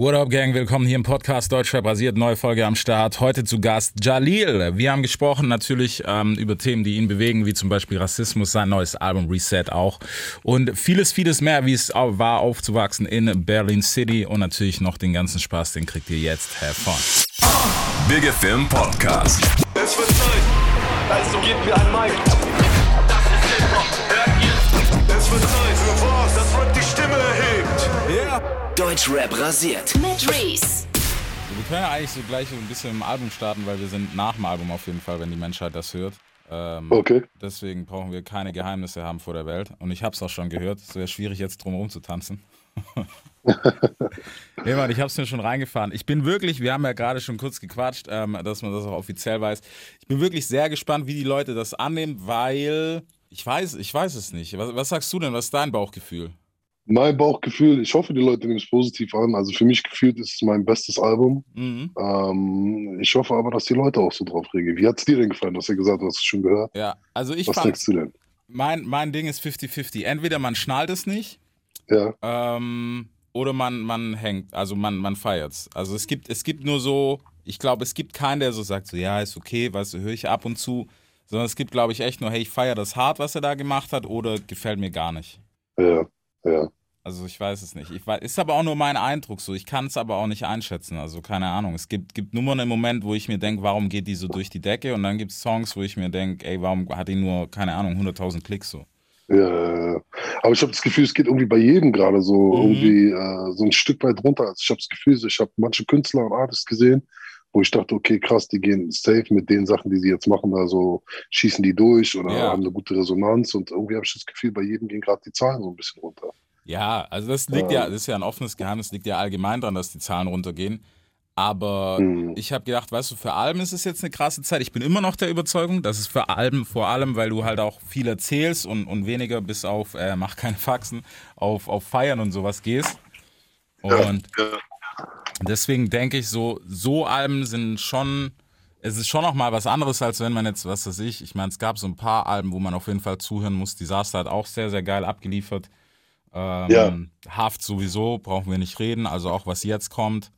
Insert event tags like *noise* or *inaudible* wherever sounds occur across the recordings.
What up, Gang? Willkommen hier im Podcast Deutschrap basiert. Neue Folge am Start. Heute zu Gast Jalil. Wir haben gesprochen natürlich ähm, über Themen, die ihn bewegen, wie zum Beispiel Rassismus, sein neues Album Reset auch. Und vieles, vieles mehr, wie es war, aufzuwachsen in Berlin City. Und natürlich noch den ganzen Spaß, den kriegt ihr jetzt. Have fun. Big FM Podcast. Es wird Zeit, also gebt mir ein Mic. Das ist Hip-Hop, hört ihr? Es wird Zeit Deutschrap rasiert. Mit Reese. Wir können ja eigentlich so gleich ein bisschen im Album starten, weil wir sind nach dem Album auf jeden Fall, wenn die Menschheit das hört. Ähm, Okay. Deswegen brauchen wir keine Geheimnisse haben vor der Welt. Und ich habe es auch schon gehört. Es wäre schwierig, jetzt drumherum zu tanzen. *laughs* nee, Mann, ich habe es mir schon reingefahren. Ich bin wirklich, wir haben ja gerade schon kurz gequatscht, ähm, dass man das auch offiziell weiß. Ich bin wirklich sehr gespannt, wie die Leute das annehmen, weil ich weiß, ich weiß es nicht. Was, was sagst du denn? Was ist dein Bauchgefühl? Mein Bauchgefühl, ich hoffe, die Leute nehmen es positiv an. Also für mich gefühlt ist es mein bestes Album. Mhm. Ähm, ich hoffe aber, dass die Leute auch so drauf reagieren. Wie hat es dir denn gefallen? Du hast ja gesagt, du hast es schon gehört. Ja, also ich Was denkst du denn? mein, mein Ding ist 50-50. Entweder man schnallt es nicht Ja, Ähm, oder man, man hängt, also man, man feiert's. Also es gibt, es gibt nur so, ich glaube, es gibt keinen, der so sagt, so ja, ist okay, weißt du, höre ich ab und zu. Sondern es gibt, glaube ich, echt nur, hey, ich feiere das hart, was er da gemacht hat, oder gefällt mir gar nicht. ja, ja. Also ich weiß es nicht. Ich weiß, ist aber auch nur mein Eindruck so. Ich kann es aber auch nicht einschätzen. Also keine Ahnung. Es gibt, gibt Nummern im Moment, wo ich mir denke, warum geht die so durch die Decke? Und dann gibt es Songs, wo ich mir denke, ey, warum hat die nur, keine Ahnung, 100.000 Klicks so? Ja, ja, ja. aber ich habe das Gefühl, es geht irgendwie bei jedem gerade so Mhm. irgendwie äh, so ein Stück weit runter. Also ich habe das Gefühl, ich habe manche Künstler und Artists gesehen, wo ich dachte, okay, krass, die gehen safe mit den Sachen, die sie jetzt machen, also schießen die durch oder Ja. haben eine gute Resonanz und irgendwie habe ich das Gefühl, bei jedem gehen gerade die Zahlen so ein bisschen runter. Ja, also das liegt ja, das ist ja ein offenes Geheimnis, liegt ja allgemein daran, dass die Zahlen runtergehen. Aber Mhm. ich habe gedacht, weißt du, für Alben ist es jetzt eine krasse Zeit. Ich bin immer noch der Überzeugung, dass es für Alben vor allem, weil du halt auch viel erzählst und, und weniger bis auf, äh, mach keine Faxen, auf, auf Feiern und sowas gehst. Und deswegen denke ich so, so Alben sind schon, es ist schon noch mal was anderes, als wenn man jetzt, was weiß ich, ich meine, es gab so ein paar Alben, wo man auf jeden Fall zuhören muss. Disaster hat auch sehr, sehr geil abgeliefert. Ähm, Ja. Haft sowieso, brauchen wir nicht reden, also auch was jetzt kommt.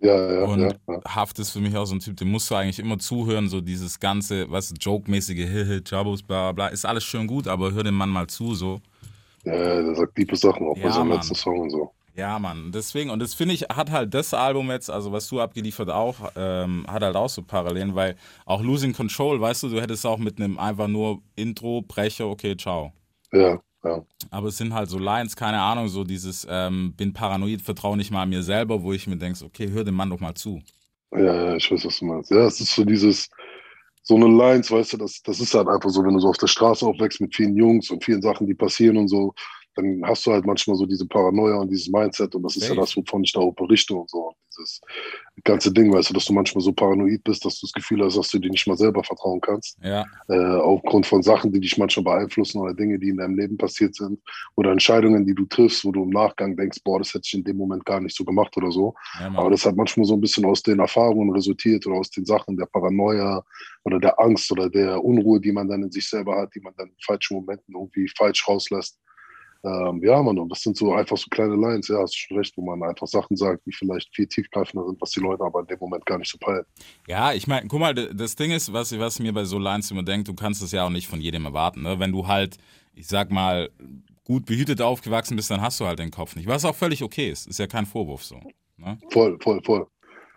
Ja, ja, Und ja, ja. Haft ist für mich auch so ein Typ, dem musst du eigentlich immer zuhören, so dieses ganze, was Joke-mäßige *laughs* Hihi, Jabos, bla bla, ist alles schön gut, aber hör dem Mann mal zu, so. Ja, der sagt tiefe Sachen, auch Ja, bei seinem Mann. letzten Song und so. Ja, Mann, deswegen, und das finde ich, hat halt das Album jetzt, also was du abgeliefert auch, ähm, hat halt auch so Parallelen, weil auch Losing Control, weißt du, du hättest auch mit einem einfach nur Intro, Brecher, okay, ciao. Ja, ja. Aber es sind halt so Lines, keine Ahnung, so dieses, ähm, bin paranoid, vertraue nicht mal mir selber, wo ich mir denke, okay, hör dem Mann doch mal zu. Ja, ich weiß, was du meinst. Ja, es ist so dieses, so eine Lines, weißt du, das, das ist halt einfach so, wenn du so auf der Straße aufwächst mit vielen Jungs und vielen Sachen, die passieren und so, dann hast du halt manchmal so diese Paranoia und dieses Mindset und das ist ja Safe. das, wovon ich da auch berichte und so. Dieses ganze Ding, weißt du, dass du manchmal so paranoid bist, dass du das Gefühl hast, dass du dir nicht mal selber vertrauen kannst, Ja, äh, aufgrund von Sachen, die dich manchmal beeinflussen oder Dinge, die in deinem Leben passiert sind oder Entscheidungen, die du triffst, wo du im Nachgang denkst, boah, das hätte ich in dem Moment gar nicht so gemacht oder so. ja Aber das hat manchmal so ein bisschen aus den Erfahrungen resultiert oder aus den Sachen der Paranoia oder der Angst oder der Unruhe, die man dann in sich selber hat, die man dann in falschen Momenten irgendwie falsch rauslässt. Ähm, ja, Mann, und das sind so einfach so kleine Lines, ja, hast du schon recht, wo man einfach Sachen sagt, die vielleicht viel tiefgreifender sind, was die Leute aber in dem Moment gar nicht so peilen. Ja, ich meine, guck mal, das Ding ist, was, was mir bei so Lines immer denkt, du kannst es ja auch nicht von jedem erwarten. Ne? Wenn du halt, ich sag mal, gut behütet aufgewachsen bist, dann hast du halt den Kopf nicht. Was auch völlig okay ist. Ist ja kein Vorwurf so. Ne? Voll, voll, voll.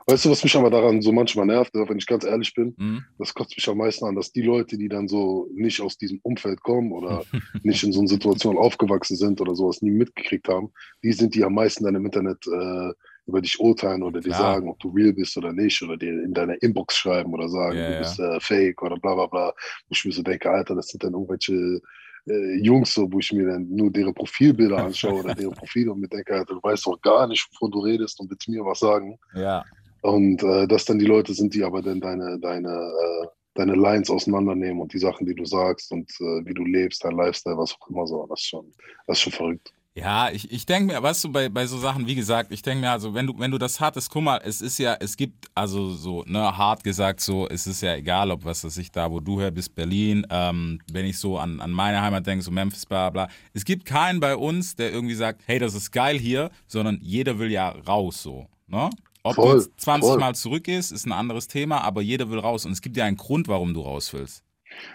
Weißt du, was mich aber daran so manchmal nervt, wenn ich ganz ehrlich bin? Mhm. das kotzt mich am meisten an, dass die Leute, die dann so nicht aus diesem Umfeld kommen oder *laughs* nicht in so einer Situation aufgewachsen sind oder sowas nie mitgekriegt haben, die sind, die am meisten dann im Internet äh, über dich urteilen oder dir sagen, ob du real bist oder nicht oder dir in deiner Inbox schreiben oder sagen, Ja, du bist äh, fake oder bla bla bla. Wo ich mir so denke, Alter, das sind dann irgendwelche äh, Jungs, so, wo ich mir dann nur deren Profilbilder anschaue oder deren *laughs* Profile und mir denke, Alter, du weißt doch gar nicht, wovon du redest und willst mir was sagen. Ja, Und äh, dass dann die Leute sind, die aber dann deine, deine, äh, deine Lines auseinandernehmen und die Sachen, die du sagst und äh, wie du lebst, dein Lifestyle, was auch immer so. Das ist schon, das ist schon verrückt. Ja, ich, ich denke mir, weißt du, bei, bei so Sachen, wie gesagt, ich denke mir, also wenn du, wenn du das hattest, guck mal, es ist ja, es gibt, also so, ne, hart gesagt, so, es ist ja egal, ob was weiß ich, da, wo du her bist, Berlin, ähm, wenn ich so an, an meine Heimat denke, so Memphis, bla bla. Es gibt keinen bei uns, der irgendwie sagt, hey, das ist geil hier, sondern jeder will ja raus so. Ne? Ob Voll, du jetzt 20 voll. Mal zurückgehst, ist ein anderes Thema, aber jeder will raus. Und es gibt ja einen Grund, warum du raus willst.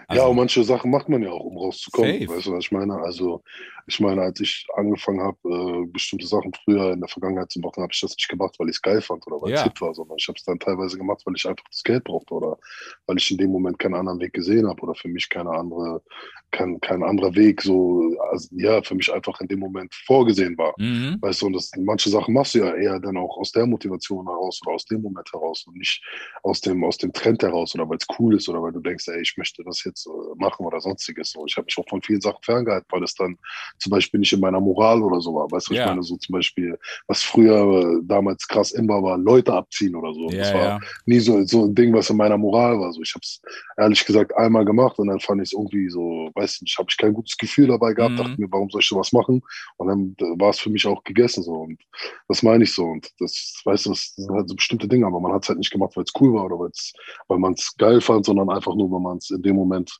Also ja, und manche Sachen macht man ja auch, um rauszukommen. Safe. Weißt du, was ich meine? Also, ich meine, als ich angefangen habe, äh, bestimmte Sachen früher in der Vergangenheit zu machen, habe ich das nicht gemacht, weil ich es geil fand oder weil es Ja. hip war, sondern ich habe es dann teilweise gemacht, weil ich einfach das Geld brauchte oder weil ich in dem Moment keinen anderen Weg gesehen habe oder für mich keine andere, kein, kein anderer Weg so, also, ja, für mich einfach in dem Moment vorgesehen war. Mhm. Weißt du, und das, manche Sachen machst du ja eher dann auch aus der Motivation heraus oder aus dem Moment heraus und nicht aus dem, aus dem Trend heraus oder weil es cool ist oder weil du denkst, ey, ich möchte das jetzt äh, machen oder sonstiges. So, ich habe mich auch von vielen Sachen ferngehalten, weil es dann zum Beispiel nicht in meiner Moral oder so war. Weißt du, Ja. ich meine, so zum Beispiel, was früher äh, damals krass immer war, Leute abziehen oder so. das Ja, war ja. nie so, so ein Ding, was in meiner Moral war. So, ich habe es ehrlich gesagt einmal gemacht und dann fand ich es irgendwie so, weiß nicht, habe ich kein gutes Gefühl dabei gehabt, Mhm. dachte mir, warum soll ich sowas machen? Und dann äh, war es für mich auch gegessen so. Und das meine ich so. Und das, weißt du, das sind halt so bestimmte Dinge, aber man hat es halt nicht gemacht, weil es cool war oder weil's, weil man es geil fand, sondern einfach nur, weil man es in dem Moment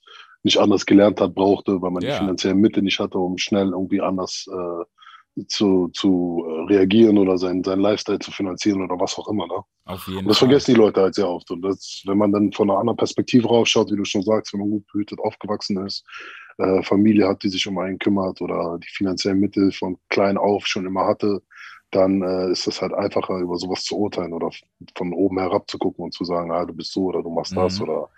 nicht anders gelernt hat, brauchte, weil man Ja. die finanziellen Mittel nicht hatte, um schnell irgendwie anders äh, zu, zu äh, reagieren oder seinen, seinen Lifestyle zu finanzieren oder was auch immer. Ne? Auf jeden Und das Fall. vergessen die Leute halt sehr oft. Und das, wenn man dann von einer anderen Perspektive rausschaut, wie du schon sagst, wenn man gut behütet aufgewachsen ist, äh, Familie hat, die sich um einen kümmert oder die finanziellen Mittel von klein auf schon immer hatte, dann äh, ist es halt einfacher, über sowas zu urteilen oder von oben herab zu gucken und zu sagen, ah, du bist so oder du machst das Mhm. oder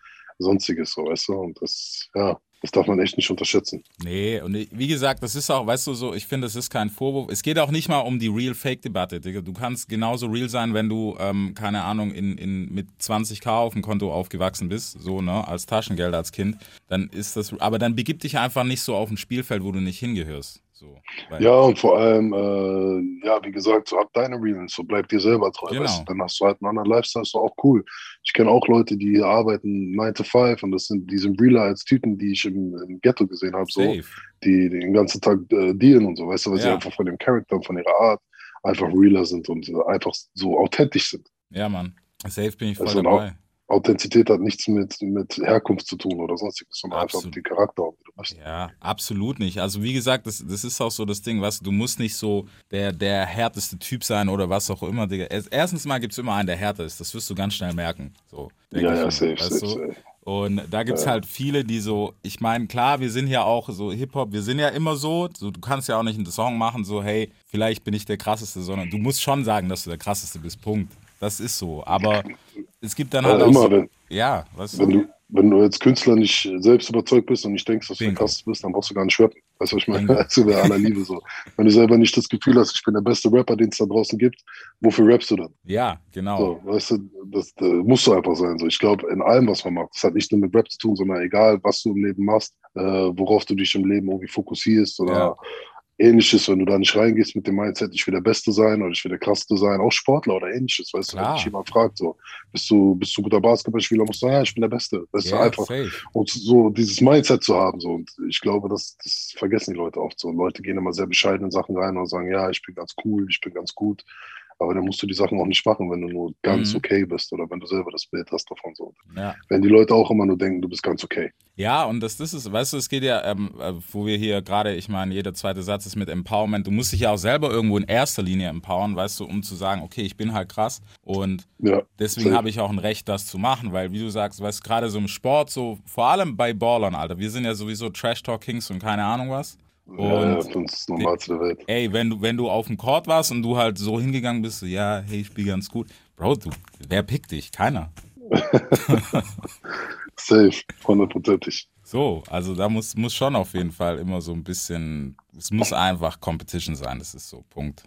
sonstiges, so, weißt du? Und das, ja, das darf man echt nicht unterschätzen. Nee, und wie gesagt, das ist auch, weißt du, so, ich finde, das ist kein Vorwurf. Es geht auch nicht mal um die Real-Fake-Debatte. Du kannst genauso real sein, wenn du, ähm, keine Ahnung, in, in, mit 20k auf dem Konto aufgewachsen bist, so, ne, als Taschengeld als Kind. Dann ist das, aber dann begib dich einfach nicht so auf ein Spielfeld, wo du nicht hingehörst. So, Ja, und vor allem, äh, ja, wie gesagt, so hab deine Realness, so bleib dir selber treu. Genau. Weißt? Dann hast du halt einen anderen Lifestyle, ist doch auch cool. Ich kenne auch Leute, die arbeiten 9 to 5 und das sind, die sind realer als Typen, die ich im, im Ghetto gesehen habe, so, Safe. die den ganzen Tag äh, dealen und so, weißt du, weil sie Ja. einfach von dem Charakter und von ihrer Art einfach realer sind und äh, einfach so authentisch sind. Ja, Mann. Safe bin ich voll Also, dabei. Authentizität hat nichts mit, mit Herkunft zu tun oder sonstiges, sondern einfach Absolut. mit dem Charakter. Ja, absolut nicht. Also wie gesagt, das, das ist auch so das Ding, was du musst nicht so der, der härteste Typ sein oder was auch immer, Digga. Erstens mal gibt es immer einen, der härter ist. Das wirst du ganz schnell merken. So, Ja, ja, safe, safe, safe. Und da gibt es halt viele, die so, ich meine, klar, wir sind ja auch so Hip-Hop, wir sind ja immer so, so, du kannst ja auch nicht einen Song machen, so, hey, vielleicht bin ich der krasseste, sondern du musst schon sagen, dass du der krasseste bist, Punkt. Das ist so. Aber es gibt dann halt Aber auch immer, so, wenn, ja, weißt wenn du? wenn du als Künstler nicht selbst überzeugt bist und nicht denkst, dass du Bingo. Krasseste bist, dann brauchst du gar nicht rappen. Weißt du, was ich meine? Also bei *laughs* aller Liebe so. Wenn du selber nicht das Gefühl hast, ich bin der beste Rapper, den es da draußen gibt, wofür rappst du dann? Ja, genau. So, weißt du, das, das musst du einfach sein. So, ich glaube, in allem, was man macht, das hat nicht nur mit Rap zu tun, sondern egal, was du im Leben machst, äh, worauf du dich im Leben irgendwie fokussierst oder Ja. Ähnliches, wenn du da nicht reingehst mit dem Mindset, ich will der Beste sein oder ich will der Krasseste sein, auch Sportler oder ähnliches, weißt du, wenn Klar. dich jemand fragt, so, bist du, bist du ein guter Basketballspieler, musst du sagen, ja, ich bin der Beste. Das ist ja, einfach safe. und so dieses Mindset zu haben. So. Und ich glaube, das, das vergessen die Leute oft so. Leute gehen immer sehr bescheiden in Sachen rein und sagen, ja, ich bin ganz cool, ich bin ganz gut. Aber dann musst du die Sachen auch nicht machen, wenn du nur ganz Mhm. okay bist oder wenn du selber das Bild hast davon. So. Ja. Wenn die Leute auch immer nur denken, du bist ganz okay. Ja, und das, das ist, weißt du, es geht ja, ähm, äh, wo wir hier gerade, ich meine, jeder zweite Satz ist mit Empowerment. Du musst dich ja auch selber irgendwo in erster Linie empowern, weißt du, um zu sagen, okay, ich bin halt krass. Und Ja, deswegen habe ich auch ein Recht, das zu machen, weil, wie du sagst, weißt du, gerade so im Sport, so vor allem bei Ballern, Alter, wir sind ja sowieso Trash-Talk-Kings und keine Ahnung was. Ja, ja, Und Welt. ey, wenn du, wenn du auf dem Court warst und du halt so hingegangen bist, so, ja, hey, ich spiele ganz gut. Bro, du, wer pickt dich? Keiner. *laughs* Safe, hundertprozentig. So, also da muss, muss schon auf jeden Fall immer so ein bisschen, es muss einfach Competition sein, das ist so, Punkt.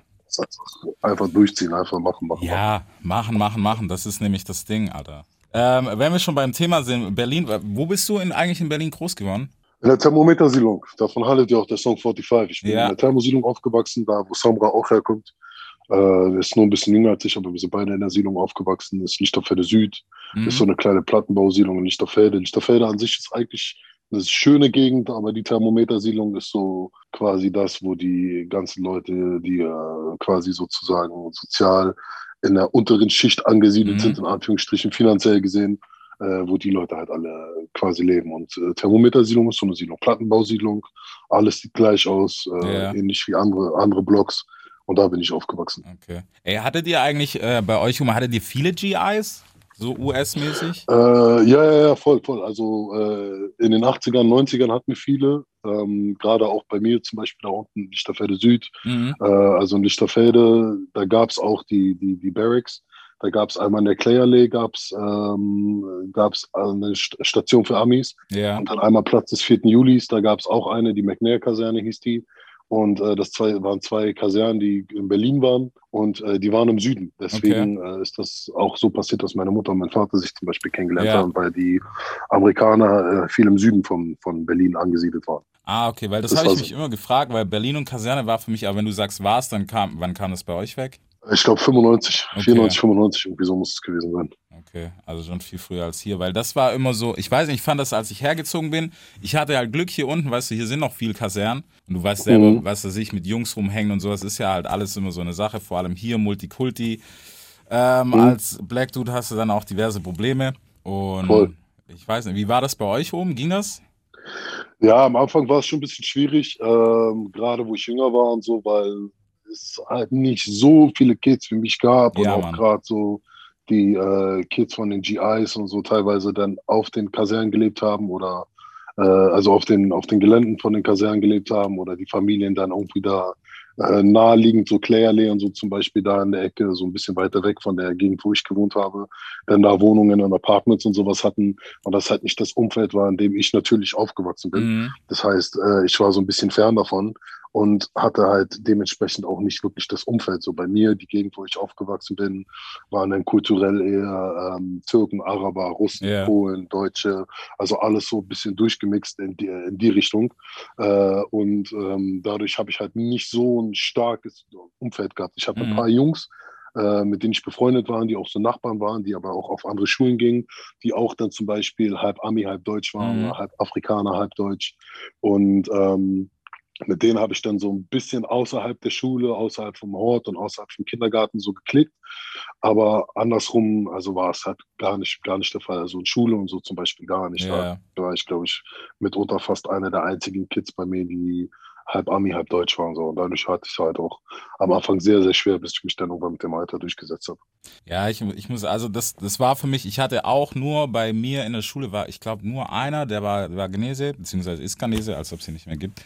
Einfach durchziehen, einfach machen, machen. machen. Ja, machen, machen, machen, das ist nämlich das Ding, Alter. Ähm, wenn wir schon beim Thema sind, Berlin, wo bist du in, eigentlich in Berlin groß geworden? In der Thermometersiedlung, davon handelt ja auch der Song 45. Ich bin Ja. in der Thermosiedlung aufgewachsen, da wo Samra auch herkommt. Äh, ist nur ein bisschen jünger als ich, aber wir sind beide in der Siedlung aufgewachsen. Das ist Lichterfelde Süd. Mhm. ist so eine kleine Plattenbausiedlung in Lichterfelde. Lichterfelde an sich ist eigentlich eine schöne Gegend, aber die Thermometersiedlung ist so quasi das, wo die ganzen Leute, die äh, quasi sozusagen sozial in der unteren Schicht angesiedelt Mhm. sind, in Anführungsstrichen finanziell gesehen, wo die Leute halt alle quasi leben. Und äh, Thermometersiedlung ist so eine Siedlung, Plattenbausiedlung, alles sieht gleich aus, äh, Ja. ähnlich wie andere, andere Blocks. Und da bin ich aufgewachsen. Okay. Ey, hattet ihr eigentlich äh, bei euch, hattet ihr viele GIs? So US-mäßig? Äh, ja, ja, ja, voll, voll. Also äh, in den 80ern, 90ern hatten wir viele. Ähm, Gerade auch bei mir zum Beispiel da unten, Lichterfelde Süd. Mhm. Äh, also in Lichterfelde, da gab es auch die, die, die Barracks. Da gab es einmal in der Clay-Allee, gab es ähm, gab's eine St Station für Amis. Ja. Und dann einmal Platz des 4. Julis, da gab es auch eine, die McNair-Kaserne hieß die. Und äh, das zwei, waren zwei Kasernen, die in Berlin waren und äh, die waren im Süden. Deswegen äh, ist das auch so passiert, dass meine Mutter und mein Vater sich zum Beispiel kennengelernt Ja. haben, weil die Amerikaner äh, viel im Süden von, von Berlin angesiedelt waren. Ah, okay, weil das, Das habe ich mich so. immer gefragt, weil Berlin und Kaserne war für mich, aber wenn du sagst, war es, dann kam, wann kam das bei euch weg? Ich glaube 95, Okay. 94, 95, irgendwie so muss es gewesen sein. Okay, also schon viel früher als hier, weil das war immer so, ich weiß nicht, ich fand das, als ich hergezogen bin, ich hatte halt Glück hier unten, weißt du, hier sind noch viel Kasernen und du weißt selber, Mhm. weißt du, sich mit Jungs rumhängen und sowas ist ja halt alles immer so eine Sache, vor allem hier Multikulti. Ähm, Mhm. Als Black Dude hast du dann auch diverse Probleme und Voll. ich weiß nicht, wie war das bei euch oben? Ging das? Ja, am Anfang war es schon ein bisschen schwierig, ähm, gerade wo ich jünger war und so, weil es halt nicht so viele Kids wie mich gab und Ja, auch Mann. gerade so die äh, Kids von den GIs und so teilweise dann auf den Kasernen gelebt haben oder äh, also auf den, auf den Geländen von den Kasernen gelebt haben oder die Familien dann irgendwie da äh, naheliegend, so Clairley und so zum Beispiel da in der Ecke, so ein bisschen weiter weg von der Gegend, wo ich gewohnt habe, dann da Wohnungen und Apartments und sowas hatten und das halt nicht das Umfeld war, in dem ich natürlich aufgewachsen bin. Mhm. Das heißt, äh, ich war so ein bisschen fern davon und hatte halt dementsprechend auch nicht wirklich das Umfeld. So bei mir, die Gegend, wo ich aufgewachsen bin, waren dann kulturell eher ähm, Türken, Araber, Russen, Ja. Polen, Deutsche, also alles so ein bisschen durchgemixt in die, in die Richtung. Äh, und ähm, dadurch habe ich halt nicht so ein starkes Umfeld gehabt. Ich habe Mhm. ein paar Jungs, äh, mit denen ich befreundet war, die auch so Nachbarn waren, die aber auch auf andere Schulen gingen, die auch dann zum Beispiel halb Ami, halb Deutsch waren, Mhm. halb Afrikaner, halb Deutsch. Und ähm, mit denen habe ich dann so ein bisschen außerhalb der Schule, außerhalb vom Hort und außerhalb vom Kindergarten so geklickt. Aber andersrum, also war es halt gar nicht, gar nicht der Fall. Also in Schule und so zum Beispiel gar nicht. Ja. Da war ich, glaube ich, mitunter fast einer der einzigen Kids bei mir, die halb Ami, halb Deutsch waren. So. Und dadurch hatte ich es halt auch am Anfang sehr, sehr schwer, bis ich mich dann irgendwann mit dem Alter durchgesetzt habe. Ja, ich, ich muss, also das, das war für mich, ich hatte auch nur bei mir in der Schule war, ich glaube, nur einer, der war, war Genese, beziehungsweise ist Genese, als ob es sie nicht mehr gibt.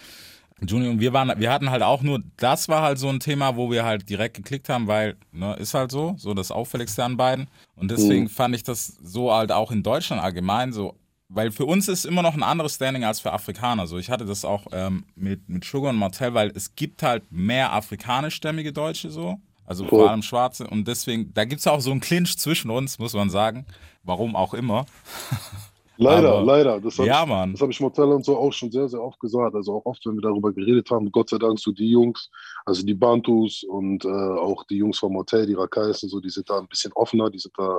Junior und wir waren, wir hatten halt auch nur, das war halt so ein Thema, wo wir halt direkt geklickt haben, weil, ne, ist halt so, so das Auffälligste an beiden. Und deswegen Mhm. fand ich das so halt auch in Deutschland allgemein so, weil für uns ist immer noch ein anderes Standing als für Afrikaner. So, ich hatte das auch ähm, mit, mit Sugar und Martell, weil es gibt halt mehr afrikanischstämmige Deutsche so. Also Voll. vor allem Schwarze. Und deswegen, da gibt es auch so einen Clinch zwischen uns, muss man sagen. Warum auch immer. *laughs* Leider, Aber- leider. Das habe Ja, ich, Mann. das hab ich Motel und so auch schon sehr, sehr oft gesagt. Also auch oft, wenn wir darüber geredet haben, Gott sei Dank so die Jungs, also die Bantus und äh, auch die Jungs vom Hotel, die Rakais und so, die sind da ein bisschen offener, die sind da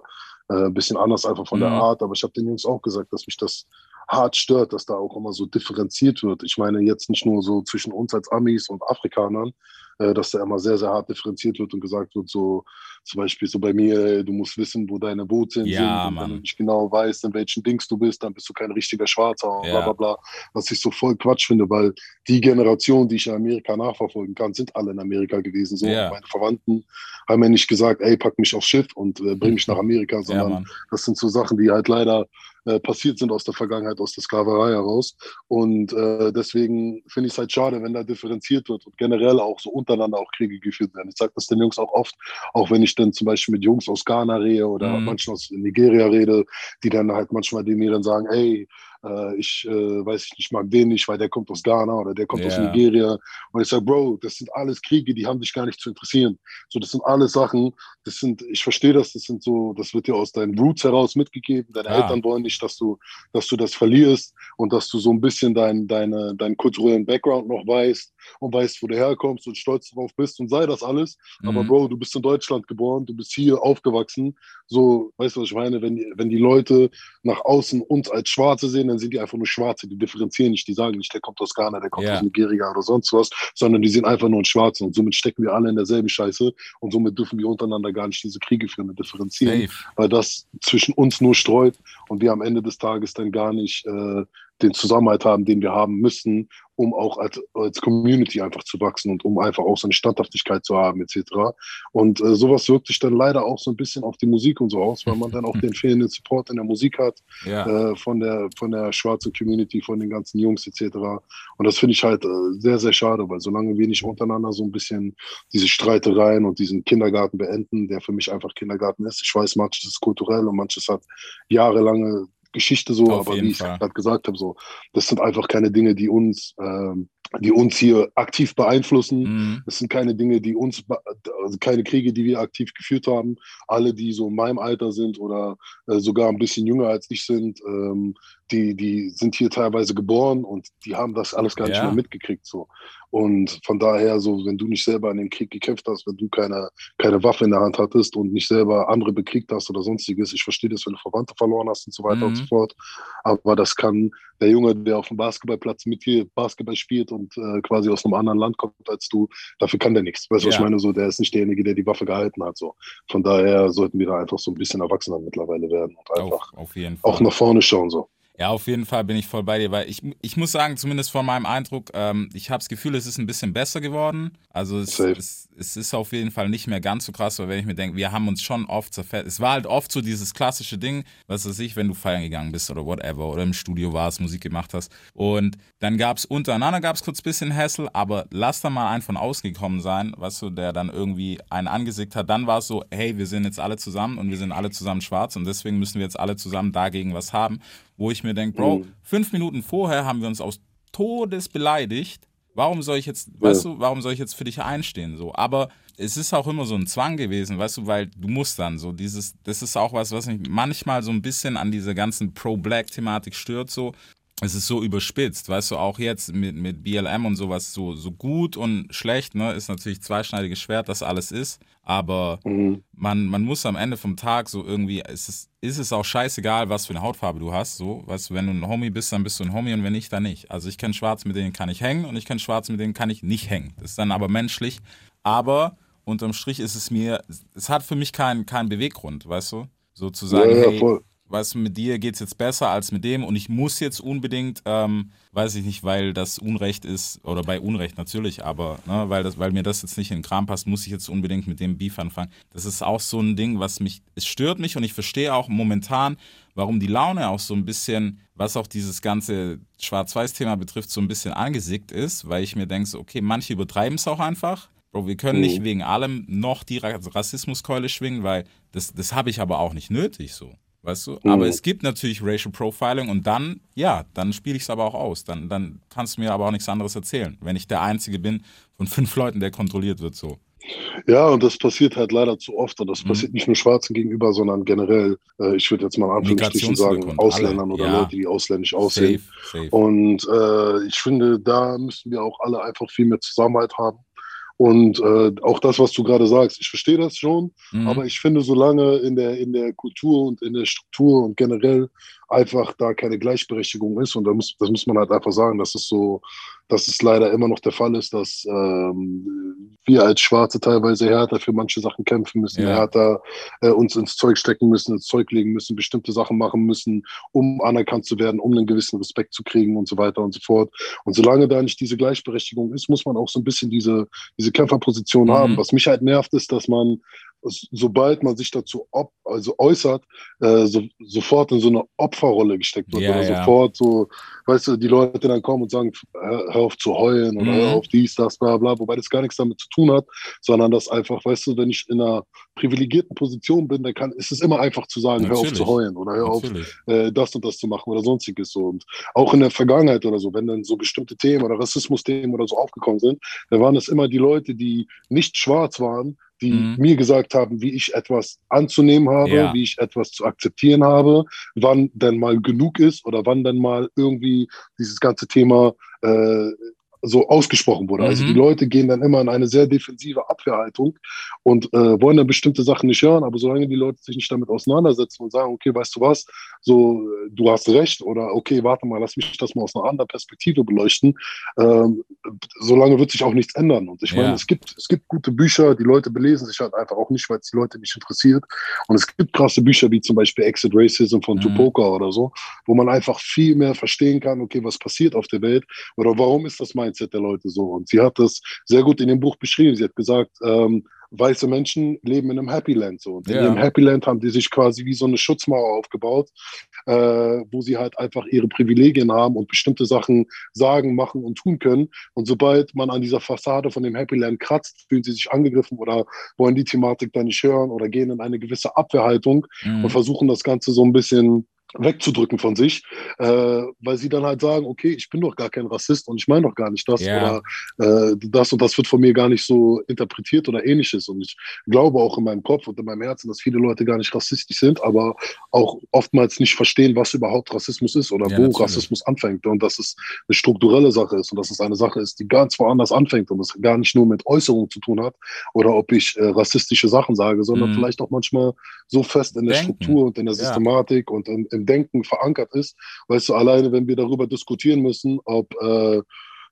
äh, ein bisschen anders einfach von der Mhm. Art. Aber ich habe den Jungs auch gesagt, dass mich das hart stört, dass da auch immer so differenziert wird. Ich meine jetzt nicht nur so zwischen uns als Amis und Afrikanern, äh, dass da immer sehr, sehr hart differenziert wird und gesagt wird, so zum Beispiel so bei mir, du musst wissen, wo deine Wurzeln Ja, sind. Und wenn Mann. du nicht genau weißt, in welchen Dings du bist, dann bist du kein richtiger Schwarzer und Ja. bla bla bla. Was ich so voll Quatsch finde, weil die Generation, die ich in Amerika nachverfolgen kann, sind alle in Amerika gewesen. So. Ja. Meine Verwandten haben mir nicht gesagt, ey, pack mich aufs Schiff und äh, bring mich nach *laughs* Amerika, Ja, sondern das sind so Sachen, die halt leider äh, passiert sind aus der Vergangenheit, aus der Sklaverei heraus. Und äh, deswegen finde ich es halt schade, wenn da differenziert wird und generell auch so untereinander auch Kriege geführt werden. Ich sage das den Jungs auch oft, auch wenn ich dann zum Beispiel mit Jungs aus Ghana rede oder Mhm. manchmal aus Nigeria rede, die dann halt manchmal die mir dann sagen, ey, äh, ich äh, weiß ich nicht, mag den nicht, weil der kommt aus Ghana oder der kommt aus Ja. Nigeria. Und ich sage, Bro, das sind alles Kriege, die haben dich gar nicht zu interessieren. So, das sind alles Sachen, das sind, ich verstehe das, das sind so, das wird dir aus deinen Roots heraus mitgegeben. Deine Ja. Eltern wollen nicht, dass du, dass du das verlierst und dass du so ein bisschen dein, deine, deinen kulturellen Background noch weißt und weißt, wo du herkommst und stolz darauf bist und sei das alles. Aber Mhm. Bro, du bist in Deutschland geboren, du bist hier aufgewachsen. So, weißt du, was ich meine? Wenn, wenn die Leute nach außen uns als Schwarze sehen, dann sind die einfach nur Schwarze. Die differenzieren nicht, die sagen nicht, der kommt aus Ghana, der kommt Ja. aus Nigeria oder sonst was, sondern die sind einfach nur ein Schwarzen. Und somit stecken wir alle in derselben Scheiße und somit dürfen wir untereinander gar nicht diese Kriege führen und differenzieren Safe. weil das zwischen uns nur streut und wir am Ende des Tages dann gar nicht äh, den Zusammenhalt haben, den wir haben müssen, um auch als, als Community einfach zu wachsen und um einfach auch so eine Standhaftigkeit zu haben, etc. Und äh, sowas wirkt sich dann leider auch so ein bisschen auf die Musik und so aus, weil man dann auch *laughs* den fehlenden Support in der Musik hat, Ja. äh, von, der, von der schwarzen Community, von den ganzen Jungs, etc. Und das finde ich halt äh, sehr, sehr schade, weil solange wir nicht untereinander so ein bisschen diese Streitereien und diesen Kindergarten beenden, der für mich einfach Kindergarten ist. Ich weiß, manches ist kulturell und manches hat jahrelange Geschichte so, Auf aber wie ich gerade gesagt habe, so, das sind einfach keine Dinge, die uns, ähm, die uns hier aktiv beeinflussen. Mhm. Das sind keine Dinge, die uns, also keine Kriege, die wir aktiv geführt haben. Alle, die so in meinem Alter sind oder äh, sogar ein bisschen jünger als ich sind, ähm, die, die sind hier teilweise geboren und die haben das alles gar nicht Ja. mehr mitgekriegt. So. Und von daher, so, wenn du nicht selber in den Krieg gekämpft hast, wenn du keine, keine Waffe in der Hand hattest und nicht selber andere bekriegt hast oder sonstiges, ich verstehe das, wenn du Verwandte verloren hast und so weiter und Mhm. so fort. Aber das kann der Junge, der auf dem Basketballplatz mit dir Basketball spielt und äh, quasi aus einem anderen Land kommt als du, dafür kann der nichts. Weißt du, was ich Ja. meine? So, der ist nicht derjenige, der die Waffe gehalten hat. So. Von daher sollten wir da einfach so ein bisschen erwachsener mittlerweile werden und einfach Auf, auf auch nach vorne schauen. So. Ja, auf jeden Fall bin ich voll bei dir, weil ich, ich muss sagen, zumindest von meinem Eindruck, ähm, ich habe das Gefühl, es ist ein bisschen besser geworden. Also es, es, es ist auf jeden Fall nicht mehr ganz so krass, weil wenn ich mir denke, wir haben uns schon oft zerfetzt. Es war halt oft so dieses klassische Ding, was weiß ich, wenn du feiern gegangen bist oder whatever oder im Studio warst, Musik gemacht hast. Und dann gab es untereinander gab es kurz ein bisschen Hassel, aber lass da mal einen von ausgekommen sein, weißt du, der dann irgendwie einen angesickt hat. Dann war es so, hey, wir sind jetzt alle zusammen und wir sind alle zusammen schwarz und deswegen müssen wir jetzt alle zusammen dagegen was haben wo ich mir denke, Bro, Mhm. fünf Minuten vorher haben wir uns aus Todes beleidigt. Warum soll ich jetzt, weißt du, warum soll ich jetzt für dich einstehen? So, aber es ist auch immer so ein Zwang gewesen, weißt du, weil du musst dann so dieses, das ist auch was, was mich manchmal so ein bisschen an dieser ganzen Pro-Black-Thematik stört, so. Es ist so überspitzt, weißt du, auch jetzt mit, mit BLM und sowas, so, so gut und schlecht, ne, ist natürlich zweischneidiges Schwert, das alles ist. Aber Mhm. man, man muss am Ende vom Tag so irgendwie, es ist, ist es auch scheißegal, was für eine Hautfarbe du hast. So, weißt du, wenn du ein Homie bist, dann bist du ein Homie und wenn nicht, dann nicht. Also ich kenne Schwarze, mit denen kann ich hängen und ich kenne Schwarze, mit denen kann ich nicht hängen. Das ist dann aber menschlich. Aber unterm Strich ist es mir, es hat für mich keinen keinen Beweggrund, weißt du? So zu sagen, ja, ja, hey, voll. Weißt du, mit dir geht's jetzt besser als mit dem und ich muss jetzt unbedingt, ähm, weiß ich nicht, weil das Unrecht ist, oder bei Unrecht natürlich, aber ne, weil, das, weil mir das jetzt nicht in den Kram passt, muss ich jetzt unbedingt mit dem Beef anfangen. Das ist auch so ein Ding, was mich, es stört mich und ich verstehe auch momentan, warum die Laune auch so ein bisschen, was auch dieses ganze Schwarz-Weiß-Thema betrifft, so ein bisschen angesickt ist, weil ich mir denke, so, okay, manche übertreiben es auch einfach. Bro, wir können nicht wegen allem noch die Ra Rassismuskeule schwingen, weil das, das habe ich aber auch nicht nötig so. Weißt du? Aber es gibt natürlich Racial Profiling und dann, ja, dann spiele ich es aber auch aus. Dann, dann kannst du mir aber auch nichts anderes erzählen, wenn ich der Einzige bin von fünf Leuten, der kontrolliert wird so. Ja, und das passiert halt leider zu oft. Und das Mhm. passiert nicht nur Schwarzen gegenüber, sondern generell, äh, ich würde jetzt mal Anführungsstrichen sagen, Ausländern alle, oder ja. Leute, die ausländisch aussehen. Safe, safe. Und äh, ich finde, da müssen wir auch alle einfach viel mehr Zusammenhalt haben. Und äh, auch das, was du gerade sagst, ich verstehe das schon, Mhm. aber ich finde, solange in der, in der Kultur und in der Struktur und generell einfach da keine Gleichberechtigung ist, und da muss, das muss man halt einfach sagen, dass es so, dass es leider immer noch der Fall ist, dass ähm, wir als Schwarze teilweise härter für manche Sachen kämpfen müssen, Ja. härter äh, uns ins Zeug stecken müssen, ins Zeug legen müssen, bestimmte Sachen machen müssen, um anerkannt zu werden, um einen gewissen Respekt zu kriegen und so weiter und so fort. Und solange da nicht diese Gleichberechtigung ist, muss man auch so ein bisschen diese, diese Kämpferposition Mhm. haben. Was mich halt nervt, ist, dass man, sobald man sich dazu ob, also äußert, äh, so, sofort in so eine Opferrolle gesteckt wird Ja, oder ja. sofort so, weißt du, die Leute dann kommen und sagen, hör, hör auf zu heulen oder Mhm. hör auf dies, das, bla bla, wobei das gar nichts damit zu tun hat, sondern das einfach, weißt du, wenn ich in einer privilegierten Position bin, dann kann, ist es immer einfach zu sagen, hör auf Natürlich. zu heulen oder hör auf Natürlich. äh, das und das zu machen oder sonstiges so. Und auch in der Vergangenheit oder so, wenn dann so bestimmte Themen oder Rassismusthemen oder so aufgekommen sind, dann waren es immer die Leute, die nicht schwarz waren, die Mhm. mir gesagt haben, wie ich etwas anzunehmen habe, Ja. wie ich etwas zu akzeptieren habe, wann denn mal genug ist oder wann dann mal irgendwie dieses ganze Thema äh, so ausgesprochen wurde. Also Mhm. die Leute gehen dann immer in eine sehr defensive Abwehrhaltung und äh, wollen dann bestimmte Sachen nicht hören, aber solange die Leute sich nicht damit auseinandersetzen und sagen, okay, weißt du was, so äh, du hast recht oder okay, warte mal, lass mich das mal aus einer anderen Perspektive beleuchten, ähm, solange wird sich auch nichts ändern. Und ich Ja. meine, es gibt, es gibt gute Bücher, die Leute belesen sich halt einfach auch nicht, weil es die Leute nicht interessiert. Und es gibt krasse Bücher wie zum Beispiel Exit Racism von Mhm. Tupoka oder so, wo man einfach viel mehr verstehen kann, okay, was passiert auf der Welt oder warum ist das Mindset der Leute so. Und sie hat das sehr gut in dem Buch beschrieben. Sie hat gesagt, ähm, weiße Menschen leben in einem Happy Land so. Und in Ja. ihrem Happy Land haben die sich quasi wie so eine Schutzmauer aufgebaut, äh, wo sie halt einfach ihre Privilegien haben und bestimmte Sachen sagen, machen und tun können. Und sobald man an dieser Fassade von dem Happy Land kratzt, fühlen sie sich angegriffen oder wollen die Thematik dann nicht hören oder gehen in eine gewisse Abwehrhaltung Mhm. und versuchen das Ganze so ein bisschen wegzudrücken von sich, äh, weil sie dann halt sagen, okay, ich bin doch gar kein Rassist und ich meine doch gar nicht das Ja. oder äh, das und das wird von mir gar nicht so interpretiert oder ähnliches und ich glaube auch in meinem Kopf und in meinem Herzen, dass viele Leute gar nicht rassistisch sind, aber auch oftmals nicht verstehen, was überhaupt Rassismus ist oder Ja, wo natürlich. Rassismus anfängt und dass es eine strukturelle Sache ist und dass es eine Sache ist, die ganz woanders anfängt und es gar nicht nur mit Äußerungen zu tun hat oder ob ich äh, rassistische Sachen sage, sondern Mhm. vielleicht auch manchmal so fest in der Denken. Struktur und in der Ja. Systematik und im, im Denken verankert ist. Weißt du, alleine wenn wir darüber diskutieren müssen, ob äh,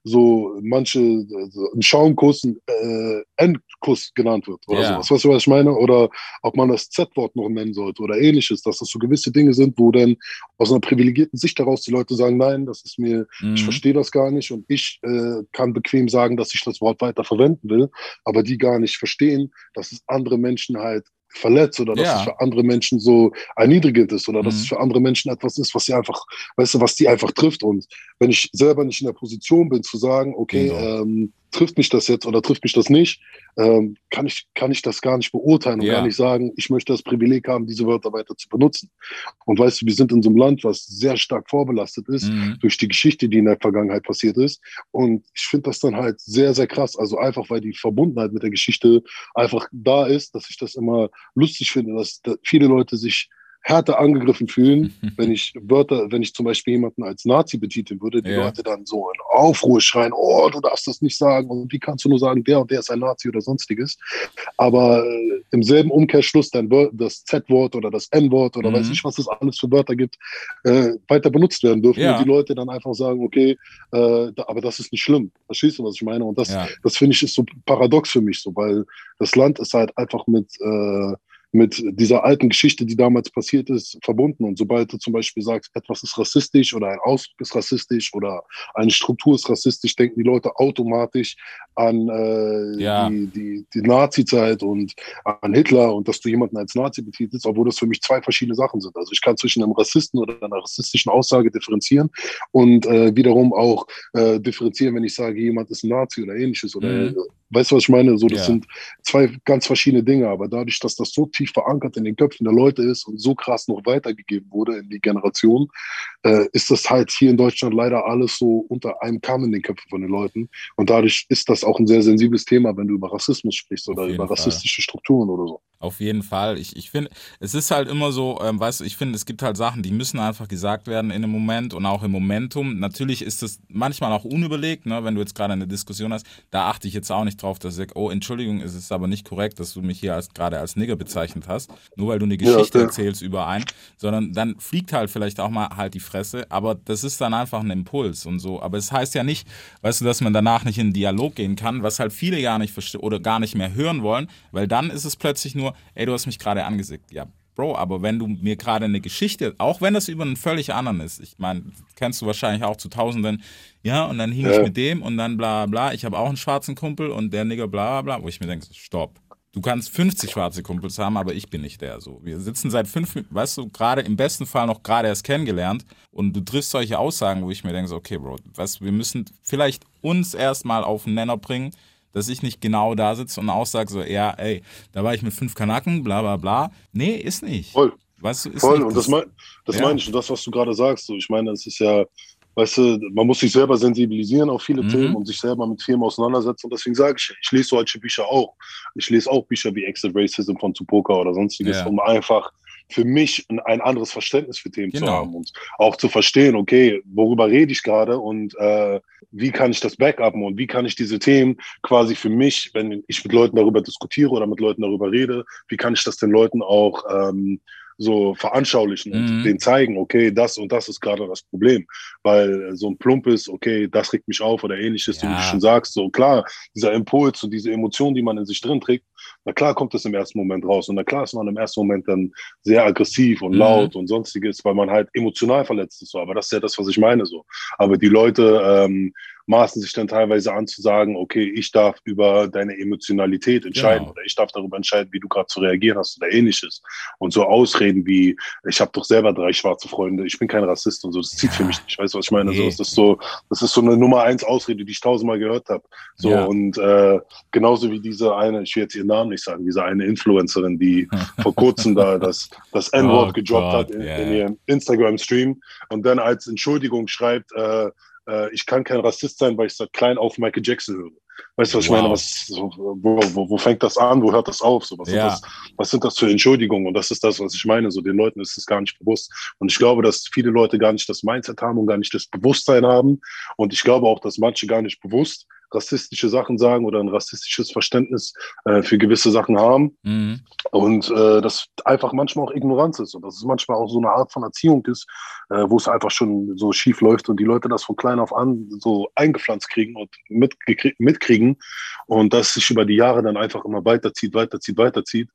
so manche so ein Schaumkuss ein äh, Endkuss genannt wird oder Ja. sowas. Weißt du, was ich meine? Oder ob man das Z-Wort noch nennen sollte oder ähnliches, dass das so gewisse Dinge sind, wo dann aus einer privilegierten Sicht heraus die Leute sagen, nein, das ist mir ich Mhm. verstehe das gar nicht und ich äh, kann bequem sagen, dass ich das Wort weiter verwenden will, aber die gar nicht verstehen, dass es andere Menschen halt verletzt oder dass Ja. es für andere Menschen so erniedrigend ist oder dass Mhm. es für andere Menschen etwas ist, was sie einfach, weißt du, was die einfach trifft. Und wenn ich selber nicht in der Position bin zu sagen, okay, Bingo. ähm, trifft mich das jetzt oder trifft mich das nicht, ähm, kann, ich, kann ich das gar nicht beurteilen und Ja. gar nicht sagen, ich möchte das Privileg haben, diese Wörter weiter zu benutzen. Und weißt du, wir sind in so einem Land, was sehr stark vorbelastet ist Mhm. durch die Geschichte, die in der Vergangenheit passiert ist. Und ich finde das dann halt sehr, sehr krass. Also einfach, weil die Verbundenheit mit der Geschichte einfach da ist, dass ich das immer lustig finde, dass da viele Leute sich härter angegriffen fühlen, *laughs* wenn ich Wörter, wenn ich zum Beispiel jemanden als Nazi betiteln würde, die Ja. Leute dann so in Aufruhr schreien, oh, du darfst das nicht sagen und wie kannst du nur sagen, der und der ist ein Nazi oder sonstiges. Aber äh, im selben Umkehrschluss dann das Z-Wort oder das N-Wort oder Mhm. weiß ich, was es alles für Wörter gibt, äh, weiter benutzt werden dürfen Ja. und die Leute dann einfach sagen, okay, äh, da, aber das ist nicht schlimm. Verstehst du, was ich meine? Und das, Ja. das finde ich ist so paradox für mich so, weil das Land ist halt einfach mit, äh, mit dieser alten Geschichte, die damals passiert ist, verbunden. Und sobald du zum Beispiel sagst, etwas ist rassistisch oder ein Ausdruck ist rassistisch oder eine Struktur ist rassistisch, denken die Leute automatisch an äh, Ja. die, die, die Nazi-Zeit und an Hitler und dass du jemanden als Nazi betitelst, obwohl das für mich zwei verschiedene Sachen sind. Also ich kann zwischen einem Rassisten oder einer rassistischen Aussage differenzieren und äh, wiederum auch äh, differenzieren, wenn ich sage, jemand ist ein Nazi oder ähnliches. Oder Mhm. äh, weißt du, was ich meine? So, das Ja. sind zwei ganz verschiedene Dinge, aber dadurch, dass das so tief verankert in den Köpfen der Leute ist und so krass noch weitergegeben wurde in die Generation, äh, ist das halt hier in Deutschland leider alles so unter einem Kamm in den Köpfen von den Leuten. Und dadurch ist das auch ein sehr sensibles Thema, wenn du über Rassismus sprichst oder über Fall. rassistische Strukturen oder so. Auf jeden Fall. Ich, ich finde, es ist halt immer so, ähm, weißt du, ich finde, es gibt halt Sachen, die müssen einfach gesagt werden in einem Moment und auch im Momentum. Natürlich ist es manchmal auch unüberlegt, ne, wenn du jetzt gerade eine Diskussion hast. Da achte ich jetzt auch nicht drauf, dass ich oh, Entschuldigung, es ist aber nicht korrekt, dass du mich hier als, gerade als Nigger bezeichnet hast, nur weil du eine Geschichte ja. erzählst über einen, sondern dann fliegt halt vielleicht auch mal halt die Fresse, aber das ist dann einfach ein Impuls und so. Aber es heißt ja nicht, weißt du, dass man danach nicht in den Dialog gehen kann, was halt viele gar nicht verstehen oder gar nicht mehr hören wollen, weil dann ist es plötzlich nur, ey, du hast mich gerade angesickt. Ja, Bro, aber wenn du mir gerade eine Geschichte, auch wenn das über einen völlig anderen ist, ich meine, kennst du wahrscheinlich auch zu Tausenden, ja, und dann hing Ja. ich mit dem und dann bla bla, ich habe auch einen schwarzen Kumpel und der Nigger bla bla bla, wo ich mir denke, stopp. Du kannst 50 schwarze Kumpels haben, aber ich bin nicht der. So, wir sitzen seit fünf, weißt du, gerade im besten Fall noch gerade erst kennengelernt und du triffst solche Aussagen, wo ich mir denke, so, okay, Bro, du, wir müssen vielleicht uns erstmal auf den Nenner bringen, dass ich nicht genau da sitze und aussage so, ja, ey, da war ich mit fünf Kanaken, bla bla bla. Nee, ist nicht. Voll. Weißt du, ist Voll, nicht. und das, mein, das ja. meine ich. Und das, was du gerade sagst, so, ich meine, es ist ja, weißt du, man muss sich selber sensibilisieren auf viele Mhm. Themen und sich selber mit Themen auseinandersetzen. Und deswegen sage ich, ich lese solche Bücher auch. Ich lese auch Bücher wie Exit Racism von Tupoka oder sonstiges, Ja. um einfach für mich ein, anderes Verständnis für Themen zu Genau. haben und auch zu verstehen, okay, worüber rede ich gerade und äh, wie kann ich das backuppen und wie kann ich diese Themen quasi für mich, wenn ich mit Leuten darüber diskutiere oder mit Leuten darüber rede, wie kann ich das den Leuten auch ähm, so veranschaulichen und Mhm. denen zeigen, okay, das und das ist gerade das Problem. Weil so ein plumpes, okay, das regt mich auf oder ähnliches, Ja. wie du schon sagst, so klar, dieser Impuls und diese Emotion, die man in sich drin trägt, na klar kommt das im ersten Moment raus. Und na klar ist man im ersten Moment dann sehr aggressiv und Mhm. laut und sonstiges, weil man halt emotional verletzt ist. So. Aber das ist ja das, was ich meine. so. Aber die Leute ähm, maßen sich dann teilweise an zu sagen, okay, ich darf über deine Emotionalität entscheiden Genau. oder ich darf darüber entscheiden, wie du gerade zu reagieren hast oder ähnliches. Und so Ausreden wie, ich habe doch selber drei schwarze Freunde, ich bin kein Rassist und so, das zieht für Ja. mich nicht. Weißt du, was ich meine? Nee. So, das ist so, das ist so eine Nummer eins Ausrede, die ich tausendmal gehört habe. So, Ja. und äh, genauso wie diese eine, ich will jetzt ihren Namen nicht sagen, diese eine Influencerin, die *laughs* vor kurzem da das, das N-Wort Oh gedroppt Gott, hat in, ja. in ihrem Instagram-Stream und dann als Entschuldigung schreibt, äh, äh, ich kann kein Rassist sein, weil ich seit klein auf Michael Jackson höre. Weißt du, was ich Wow. meine? Was, so, wo, wo, wo fängt das an? Wo hört das auf? So, was, Ja. sind das, was sind das für Entschuldigungen? Und das ist das, was ich meine. So, den Leuten ist es gar nicht bewusst. Und ich glaube, dass viele Leute gar nicht das Mindset haben und gar nicht das Bewusstsein haben. Und ich glaube auch, dass manche gar nicht bewusst rassistische Sachen sagen oder ein rassistisches Verständnis äh, für gewisse Sachen haben. Mhm. Und äh, das einfach manchmal auch Ignoranz ist und dass es manchmal auch so eine Art von Erziehung ist, äh, wo es einfach schon so schief läuft und die Leute das von klein auf an so eingepflanzt kriegen und mitkriegen und das sich über die Jahre dann einfach immer weiterzieht, weiterzieht, weiterzieht.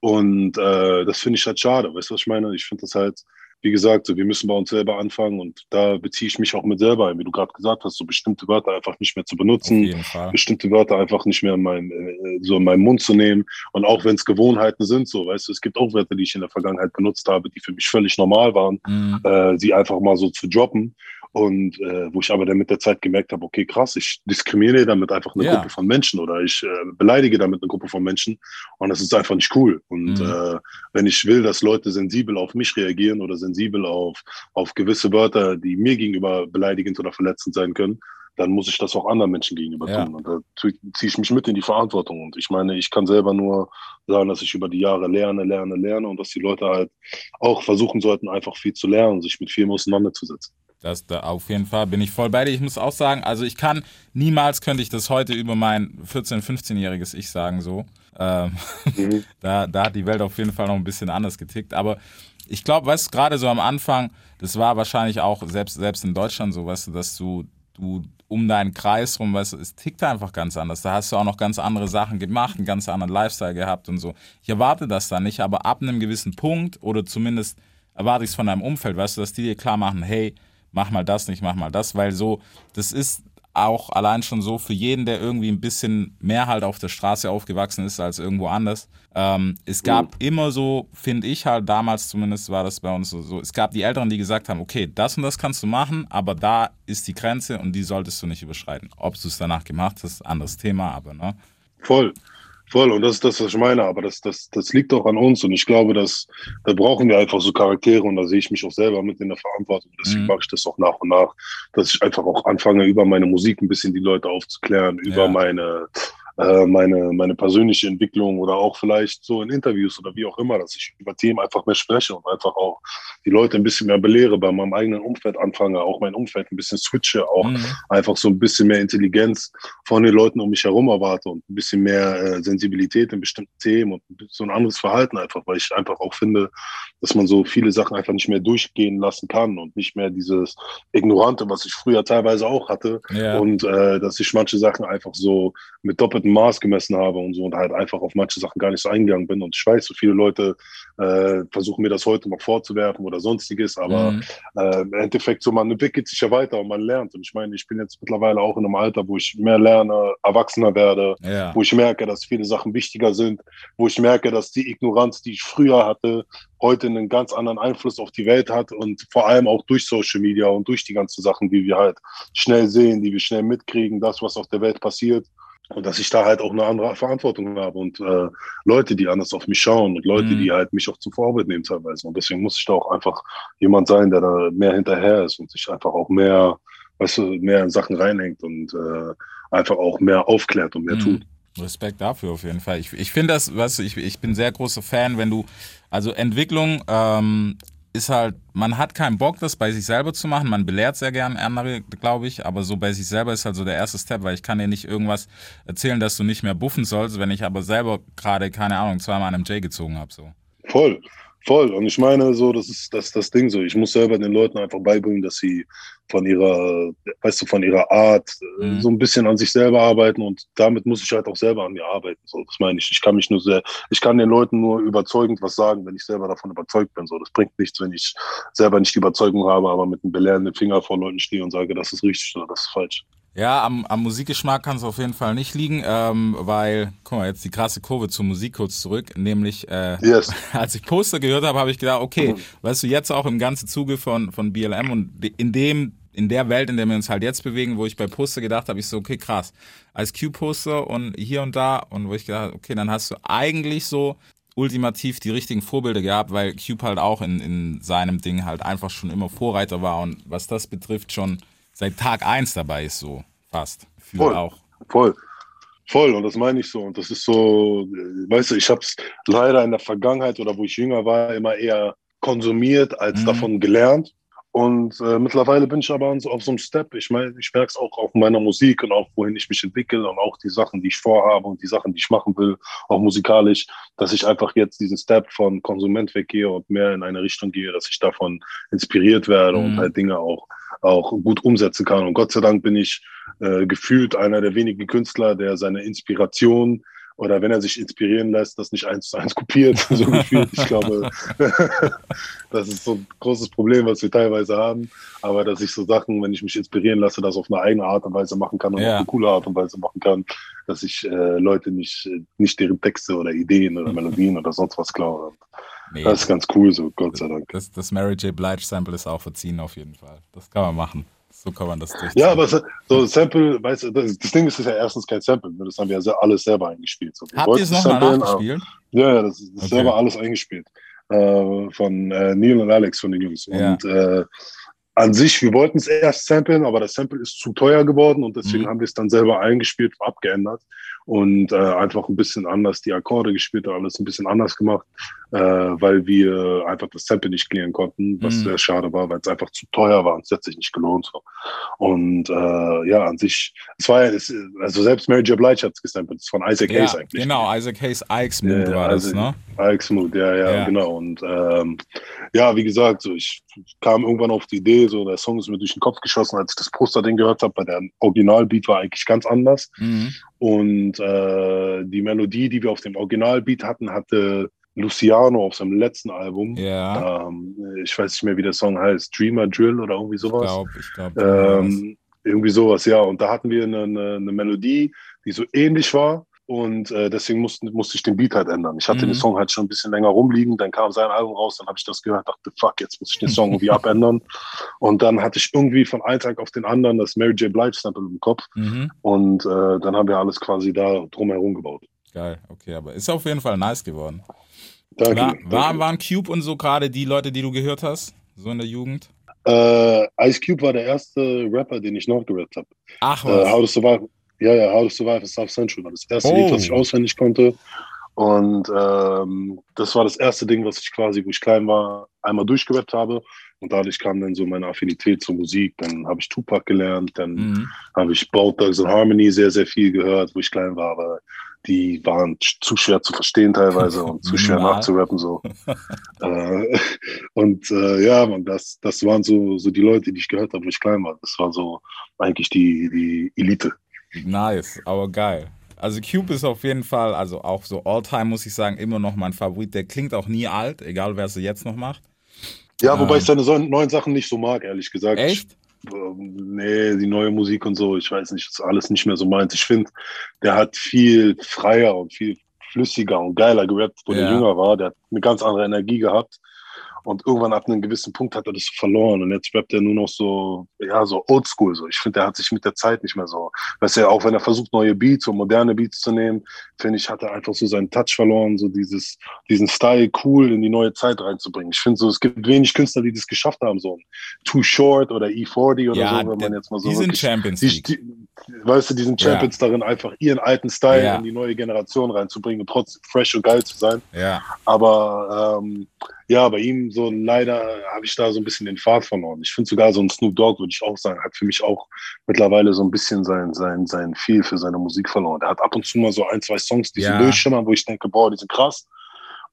Und äh, das finde ich halt schade. Weißt du, was ich meine? Ich finde das halt, wie gesagt, so, wir müssen bei uns selber anfangen und da beziehe ich mich auch mit selber ein, wie du gerade gesagt hast, so bestimmte Wörter einfach nicht mehr zu benutzen bestimmte Wörter einfach nicht mehr in meinem, äh, so in meinen Mund zu nehmen. Und auch wenn es Gewohnheiten sind, so, weißt du, es gibt auch Wörter, die ich in der Vergangenheit benutzt habe, die für mich völlig normal waren, Mhm. äh, sie einfach mal so zu droppen. Und äh, wo ich aber dann mit der Zeit gemerkt habe, okay, krass, ich diskriminiere damit einfach eine Ja. Gruppe von Menschen oder ich äh, beleidige damit eine Gruppe von Menschen. Und das ist einfach nicht cool. Und Mhm. äh, wenn ich will, dass Leute sensibel auf mich reagieren oder sensibel auf, auf gewisse Wörter, die mir gegenüber beleidigend oder verletzend sein können, dann muss ich das auch anderen Menschen gegenüber Ja. tun. Und da ziehe ich mich mit in die Verantwortung. Und ich meine, ich kann selber nur sagen, dass ich über die Jahre lerne, lerne, lerne und dass die Leute halt auch versuchen sollten, einfach viel zu lernen, sich mit vielem auseinanderzusetzen. Das da auf jeden Fall bin ich voll bei dir. Ich muss auch sagen, also ich kann niemals könnte ich das heute über mein 14-, 15-jähriges Ich sagen so. Ähm, Mhm. *laughs* da, da hat die Welt auf jeden Fall noch ein bisschen anders getickt. Aber ich glaube, weißt du, gerade so am Anfang, das war wahrscheinlich auch selbst, selbst in Deutschland so, weißt du, dass du, du um deinen Kreis rum, weißt du, es tickt einfach ganz anders. Da hast du auch noch ganz andere Sachen gemacht, einen ganz anderen Lifestyle gehabt und so. Ich erwarte das dann nicht, aber ab einem gewissen Punkt oder zumindest erwarte ich es von deinem Umfeld, weißt du, dass die dir klar machen, hey, mach mal das nicht, mach mal das, weil so, das ist auch allein schon so für jeden, der irgendwie ein bisschen mehr halt auf der Straße aufgewachsen ist als irgendwo anders. Ähm, es gab immer so, finde ich halt, damals zumindest war das bei uns so, so, es gab die Älteren, die gesagt haben, okay, das und das kannst du machen, aber da ist die Grenze und die solltest du nicht überschreiten. Ob du es danach gemacht hast, anderes Thema, aber ne? Voll, voll. Und das ist das, was ich meine. Aber das, das, das liegt auch an uns. Und ich glaube, dass da brauchen wir einfach so Charaktere. Und da sehe ich mich auch selber mit in der Verantwortung. Deswegen Mhm. mache ich das auch nach und nach, dass ich einfach auch anfange, über meine Musik ein bisschen die Leute aufzuklären, über Ja. meine äh, meine, meine persönliche Entwicklung oder auch vielleicht so in Interviews oder wie auch immer, dass ich über Themen einfach mehr spreche und einfach auch die Leute ein bisschen mehr belehre, bei meinem eigenen Umfeld anfange, auch mein Umfeld ein bisschen switche, auch Mhm. einfach so ein bisschen mehr Intelligenz von den Leuten um mich herum erwarte und ein bisschen mehr äh, Sensibilität in bestimmten Themen und so ein anderes Verhalten einfach, weil ich einfach auch finde, dass man so viele Sachen einfach nicht mehr durchgehen lassen kann und nicht mehr dieses Ignorante, was ich früher teilweise auch hatte, Ja. und äh, dass ich manche Sachen einfach so mit doppeltem Maß gemessen habe und so und halt einfach auf manche Sachen gar nicht so eingegangen bin. Und ich weiß, so viele Leute äh, versuchen mir das heute noch vorzuwerfen oder sonstiges, aber Mhm. äh, im Endeffekt so, man entwickelt sich ja weiter und man lernt. Und ich meine, ich bin jetzt mittlerweile auch in einem Alter, wo ich mehr lerne, erwachsener werde, Ja. wo ich merke, dass viele Sachen wichtiger sind, wo ich merke, dass die Ignoranz, die ich früher hatte, heute einen ganz anderen Einfluss auf die Welt hat und vor allem auch durch Social Media und durch die ganzen Sachen, die wir halt schnell sehen, die wir schnell mitkriegen, das, was auf der Welt passiert. Und dass ich da halt auch eine andere Verantwortung habe und äh, Leute, die anders auf mich schauen und Leute, Mhm. die halt mich auch zum Vorbild nehmen teilweise. Und deswegen muss ich da auch einfach jemand sein, der da mehr hinterher ist und sich einfach auch mehr, weißt du, mehr in Sachen reinhängt und äh, einfach auch mehr aufklärt und mehr Mhm. tut. Respekt dafür auf jeden Fall. Ich, ich finde das, weißt du, ich, ich bin sehr großer Fan, wenn du, also Entwicklung ähm, ist halt, man hat keinen Bock, das bei sich selber zu machen. Man belehrt sehr gern andere, glaube ich, aber so bei sich selber ist halt so der erste Step, weil ich kann dir nicht irgendwas erzählen, dass du nicht mehr buffen sollst, wenn ich aber selber gerade, keine Ahnung, zweimal an einem J gezogen habe. So. Voll, voll. Und ich meine, so, das ist das, das Ding so. Ich muss selber den Leuten einfach beibringen, dass sie von ihrer, weißt du, von ihrer Art äh, Mhm. so ein bisschen an sich selber arbeiten und damit muss ich halt auch selber an mir arbeiten. So, das meine ich. Ich kann mich nur sehr, ich kann den Leuten nur überzeugend was sagen, wenn ich selber davon überzeugt bin. So, das bringt nichts, wenn ich selber nicht die Überzeugung habe, aber mit einem belehrenden Finger vor Leuten stehe und sage, das ist richtig oder das ist falsch. Ja, am, am Musikgeschmack kann es auf jeden Fall nicht liegen, ähm, weil, guck mal, jetzt die krasse Kurve zur Musik kurz zurück, nämlich äh, Yes. *laughs* als ich Poster gehört habe, habe ich gedacht, okay, weißt du, jetzt auch im ganzen Zuge von, von BLM und in dem, in der Welt, in der wir uns halt jetzt bewegen, wo ich bei Poster gedacht habe, ich so, okay, krass, als Q-Poster und hier und da und wo ich gedacht habe, okay, dann hast du eigentlich so ultimativ die richtigen Vorbilder gehabt, weil Cube halt auch in, in seinem Ding halt einfach schon immer Vorreiter war und was das betrifft schon seit Tag eins dabei ist, so fast. Voll. auch. Voll. Voll, und das meine ich so. Und das ist so, äh, weißt du, ich habe es leider in der Vergangenheit oder wo ich jünger war, immer eher konsumiert als Mhm. davon gelernt. Und äh, mittlerweile bin ich aber so, auf so einem Step. Ich meine, ich merke es auch auf meiner Musik und auch wohin ich mich entwickle und auch die Sachen, die ich vorhabe und die Sachen, die ich machen will, auch musikalisch, dass ich einfach jetzt diesen Step von Konsument weggehe und mehr in eine Richtung gehe, dass ich davon inspiriert werde und Mhm. halt Dinge auch, auch gut umsetzen kann. Und Gott sei Dank bin ich äh, gefühlt einer der wenigen Künstler, der seine Inspiration oder wenn er sich inspirieren lässt, das nicht eins zu eins *laughs* kopiert, so gefühlt. Ich glaube, *laughs* das ist so ein großes Problem, was wir teilweise haben. Aber dass ich so Sachen, wenn ich mich inspirieren lasse, das auf eine eigene Art und Weise machen kann und Ja. auf eine coole Art und Weise machen kann, dass ich äh, Leute nicht, nicht deren Texte oder Ideen oder Melodien oder sonst was klaue. Nee, Das ist ganz cool so, Gott sei Dank. das, das Mary J. Blige Sample ist auch verziehen auf jeden Fall. Das kann man machen. So kann man das durchziehen. Ja, aber so- Sample, weißt du, das, das Ding ist, ist ja erstens kein Sample, ne? das haben wir ja alles selber eingespielt. So, Habt ihr es nochmal nachgespielt? Ja, ja, das ist, das ist Okay. selber alles eingespielt. Äh, von äh, Neil und Alex von den Jungs. Ja. Und äh, an sich, wir wollten es erst samplen, aber das Sample ist zu teuer geworden und deswegen Mhm. haben wir es dann selber eingespielt, abgeändert und äh, einfach ein bisschen anders die Akkorde gespielt alles ein bisschen anders gemacht, äh, weil wir einfach das Sample nicht klären konnten, was Mhm. sehr schade war, weil es einfach zu teuer war und es hat sich nicht gelohnt. So. Und äh, ja, an sich, es war ja, es, also selbst Mary J. Blige hat es gesampelt, ist von Isaac Ja, Hayes eigentlich. genau, Isaac Hayes Ike's Mood Ja, war das, ne? Alex Mood, ja, ja, Ja. genau. Und ähm, ja, wie gesagt, so ich kam irgendwann auf die Idee, so der Song ist mir durch den Kopf geschossen, als ich das Poster-Ding gehört habe, weil der Originalbeat war eigentlich ganz anders. Mhm. Und äh, die Melodie, die wir auf dem Originalbeat hatten, hatte Luciano auf seinem letzten Album. Ja, Ähm, ich weiß nicht mehr, wie der Song heißt, Dreamer Drill oder irgendwie ich sowas. glaube, ich glaube. Ähm, irgendwie sowas, ja. Und da hatten wir eine, eine, eine Melodie, die so ähnlich war. Und äh, deswegen mussten, musste ich den Beat halt ändern. Ich hatte Mhm. den Song halt schon ein bisschen länger rumliegen, dann kam sein Album raus, dann habe ich das gehört, dachte, fuck, jetzt muss ich den Song irgendwie *laughs* abändern. Und dann hatte ich irgendwie von einem Tag auf den anderen das Mary J. Blige Sample im Kopf. mhm. Und äh, dann haben wir alles quasi da drumherum gebaut. Geil, okay, aber ist auf jeden Fall nice geworden. Danke. War, war, waren Cube und so gerade die Leute, die du gehört hast? So in der Jugend? Äh, Ice Cube war der erste Rapper, den ich noch gerappt habe. Ach Äh, was. How to Survive. Ja, ja, How to Survive in South Central war das erste Oh. Lied, was ich auswendig konnte. Und ähm, das war das erste Ding, was ich quasi, wo ich klein war, einmal durchgerappt habe. Und dadurch kam dann so meine Affinität zur Musik. Dann habe ich Tupac gelernt, dann Mhm. habe ich Both Dogs and Harmony sehr, sehr viel gehört, wo ich klein war, aber die waren zu schwer zu verstehen teilweise und zu schwer *laughs* nachzurappen so. *laughs* äh, *laughs* und äh, ja, man, das, das waren so, so die Leute, die ich gehört habe, wo ich klein war. Das war so eigentlich die, die Elite. Nice, aber geil. Also Cube ist auf jeden Fall, also auch so Alltime muss ich sagen, immer noch mein Favorit. Der klingt auch nie alt, egal wer es jetzt noch macht. Ja, wobei Ähm. ich seine neuen Sachen nicht so mag, ehrlich gesagt. Echt? Ich, ähm, nee, die neue Musik und so, ich weiß nicht, ist alles nicht mehr so meins. Ich finde, der hat viel freier und viel flüssiger und geiler gerappt, wo Ja. der jünger war. Der hat eine ganz andere Energie gehabt. Und irgendwann ab einem gewissen Punkt hat er das verloren. Und jetzt rappt er nur noch so, ja, so oldschool. So. Ich finde, der hat sich mit der Zeit nicht mehr so. Weißt du, auch wenn er versucht, neue Beats und moderne Beats zu nehmen, finde ich, hat er einfach so seinen Touch verloren, so dieses, diesen Style cool in die neue Zeit reinzubringen. Ich finde so, es gibt wenig Künstler, die das geschafft haben, so ein Too Short oder E40 oder Ja, so, wenn man jetzt mal so die sind Champions die, League. die, weißt du, diesen Ja. Champions darin, einfach ihren alten Style Ja. in die neue Generation reinzubringen und trotzdem fresh und geil zu sein. Ja. Aber ähm, ja, bei ihm so leider habe ich da so ein bisschen den Pfad verloren. Ich finde sogar so ein Snoop Dogg, würde ich auch sagen, hat für mich auch mittlerweile so ein bisschen sein, sein, sein Feel für seine Musik verloren. Er hat ab und zu mal so ein, zwei Songs, die Ja. so durchschimmern, wo ich denke, boah, die sind krass.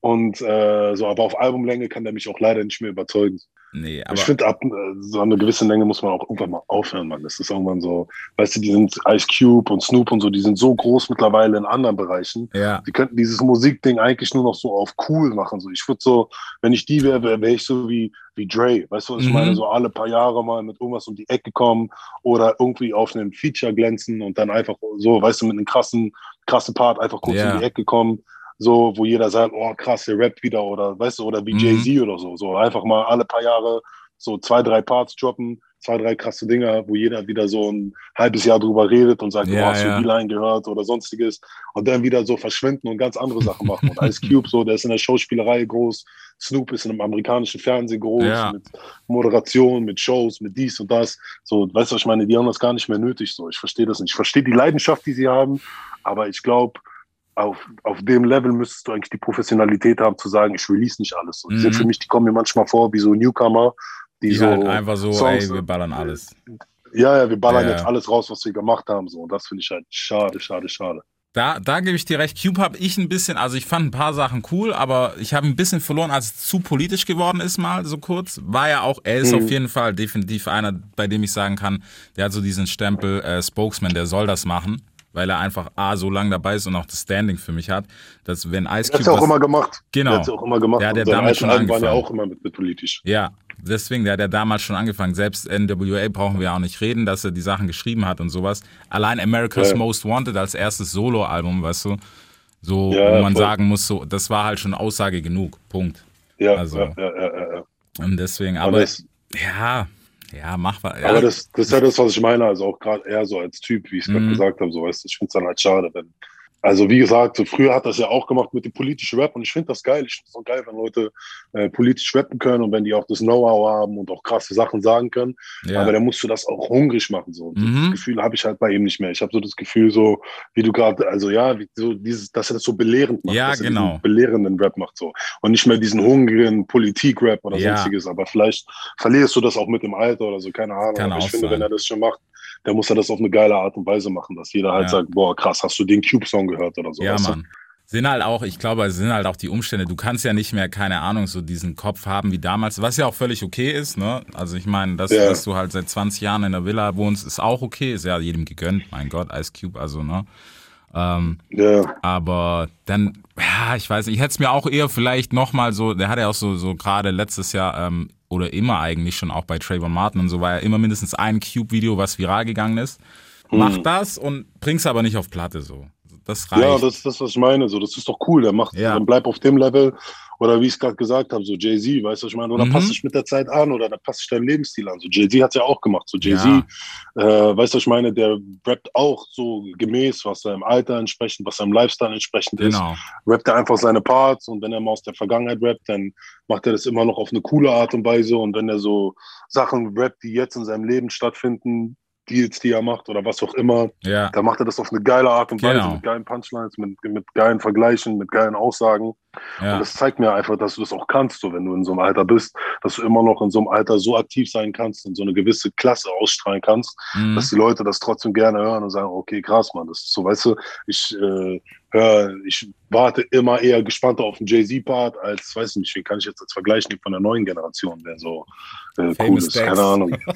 Und äh, so, aber auf Albumlänge kann der mich auch leider nicht mehr überzeugen. Nee, aber ich finde, ab äh, so eine gewisse Länge muss man auch irgendwann mal aufhören, Mann. Das ist irgendwann so, weißt du, die sind Ice Cube und Snoop und so, die sind so groß mittlerweile in anderen Bereichen. ja. Die könnten dieses Musikding eigentlich nur noch so auf cool machen. So, ich würde so, wenn ich die wäre, wäre wär ich so wie, wie Dre. Weißt du, was ich Mhm. meine? So alle paar Jahre mal mit irgendwas um die Ecke kommen oder irgendwie auf einem Feature glänzen und dann einfach so, weißt du, mit einem krassen, krassen Part einfach kurz Ja. um die Ecke kommen. So, wo jeder sagt, oh krass, der rappt wieder oder weißt du, oder wie Mhm. Jay-Z oder so. So einfach mal alle paar Jahre so zwei, drei Parts droppen, zwei, drei krasse Dinger, wo jeder wieder so ein halbes Jahr drüber redet und sagt, Ja, oh, hast ja. du die Line gehört oder sonstiges und dann wieder so verschwinden und ganz andere Sachen machen. Und Ice Cube, so, der ist in der Schauspielerei groß, Snoop ist in einem amerikanischen Fernsehen groß, Ja. mit Moderation, mit Shows, mit dies und das. So, weißt du, was ich meine, die haben das gar nicht mehr nötig. So, ich verstehe das nicht. Ich verstehe die Leidenschaft, die sie haben, aber ich glaube, auf, auf dem Level müsstest du eigentlich die Professionalität haben, zu sagen, ich release nicht alles. So, die sind Mhm. für mich, die kommen mir manchmal vor wie so Newcomer, die, Die so halt einfach so, Songs- ey, wir ballern alles. ja, ja, wir ballern ja. jetzt alles raus, was wir gemacht haben. So. Und das finde ich halt schade, schade, schade. Da, da gebe ich dir recht. Cube habe ich ein bisschen, also ich fand ein paar Sachen cool, aber ich habe ein bisschen verloren, als es zu politisch geworden ist, mal so kurz. War ja auch, er ist Mhm. auf jeden Fall definitiv einer, bei dem ich sagen kann, der hat so diesen Stempel äh, Spokesman, der soll das machen, weil er einfach A, so lange dabei ist und auch das Standing für mich hat, dass wenn Ice Der hat Cube. es auch immer gemacht. Genau. Der hat auch immer gemacht. Der hat ja Und alten schon Alben waren ja angefangen. auch immer mit, mit politisch. Ja, deswegen, der hat ja damals schon angefangen. Selbst NWA brauchen wir auch nicht reden, dass er die Sachen geschrieben hat und sowas. Allein America's Ja. Most Wanted als erstes Soloalbum, weißt du, so, Ja, wo man voll. sagen muss, so, das war halt schon Aussage genug. Punkt. Ja, Also. ja, ja, ja, ja. Und deswegen, Aber, das, ja, ja, mach was. Ja, aber das, das ist ja das, was ich meine. Also auch gerade eher so als Typ, wie ich es gerade Mhm. gesagt habe. So, weißt du, ich finde es dann halt schade, wenn. Also wie gesagt, so früher hat das ja auch gemacht mit dem politischen Rap und ich finde das geil. Ich finde es auch geil, wenn Leute äh, politisch rappen können und wenn die auch das Know-how haben und auch krasse Sachen sagen können. ja. Aber dann musst du das auch hungrig machen. So. Mhm. Das Gefühl habe ich halt bei ihm nicht mehr. Ich habe so das Gefühl, so wie du gerade, also ja, wie, so dieses, dass er das so belehrend macht, Ja, dass er genau. diesen belehrenden Rap macht so und nicht mehr diesen hungrigen Politik-Rap oder Ja. sonstiges. Aber vielleicht verlierst du das auch mit dem Alter oder so, keine Ahnung. Kann Aber ich finde, sein. wenn er das schon macht, dann muss er das auf eine geile Art und Weise machen, dass jeder halt Ja. sagt, boah, krass, hast du den Cube-Song gehört oder so. Ja, weißt du? Mann. Sind halt auch, ich glaube, es sind halt auch die Umstände. Du kannst ja nicht mehr, keine Ahnung, so diesen Kopf haben wie damals, was ja auch völlig okay ist, ne? Also ich meine, dass, Ja. dass du halt seit 20 Jahren in der Villa wohnst, ist auch okay, ist ja jedem gegönnt, mein Gott, Ice Cube, also, ne? Ähm, Ja, aber dann, ja, ich weiß nicht, ich hätte es mir auch eher vielleicht nochmal so, der hat ja auch so, so gerade letztes Jahr ähm, oder immer eigentlich schon auch bei Trayvon Martin und so war ja immer mindestens ein Cube-Video, was viral gegangen ist. Mach das und bring's aber nicht auf Platte so. Das reicht. ja, das ist das, was ich meine. So, das ist doch cool. Der macht, Ja. dann bleib auf dem Level. Oder wie ich es gerade gesagt habe, so Jay-Z, weißt du, was ich meine? Oder Mhm. passt dich mit der Zeit an oder da passt dich deinem Lebensstil an. So Jay-Z hat es ja auch gemacht. So Jay-Z, Ja. äh, weißt du, was ich meine? Der rappt auch so gemäß, was seinem Alter entsprechend, was seinem Lifestyle entsprechend ist. Genau. Rappt er einfach seine Parts und wenn er mal aus der Vergangenheit rappt, dann macht er das immer noch auf eine coole Art und Weise. Und wenn er so Sachen rappt, die jetzt in seinem Leben stattfinden, Deals, die er macht oder was auch immer, Ja. da macht er das auf eine geile Art und Weise, Genau. mit geilen Punchlines, mit, mit geilen Vergleichen, mit geilen Aussagen. ja. Und das zeigt mir einfach, dass du das auch kannst, so wenn du in so einem Alter bist, dass du immer noch in so einem Alter so aktiv sein kannst und so eine gewisse Klasse ausstrahlen kannst, Mhm. dass die Leute das trotzdem gerne hören und sagen, okay, krass, Mann, das ist so, weißt du, ich äh, hör, ich warte immer eher gespannter auf den Jay-Z-Part als, weiß ich nicht, wen kann ich jetzt als Vergleich nehmen von der neuen Generation, der so äh, cool ist, Dex. keine Ahnung. *laughs*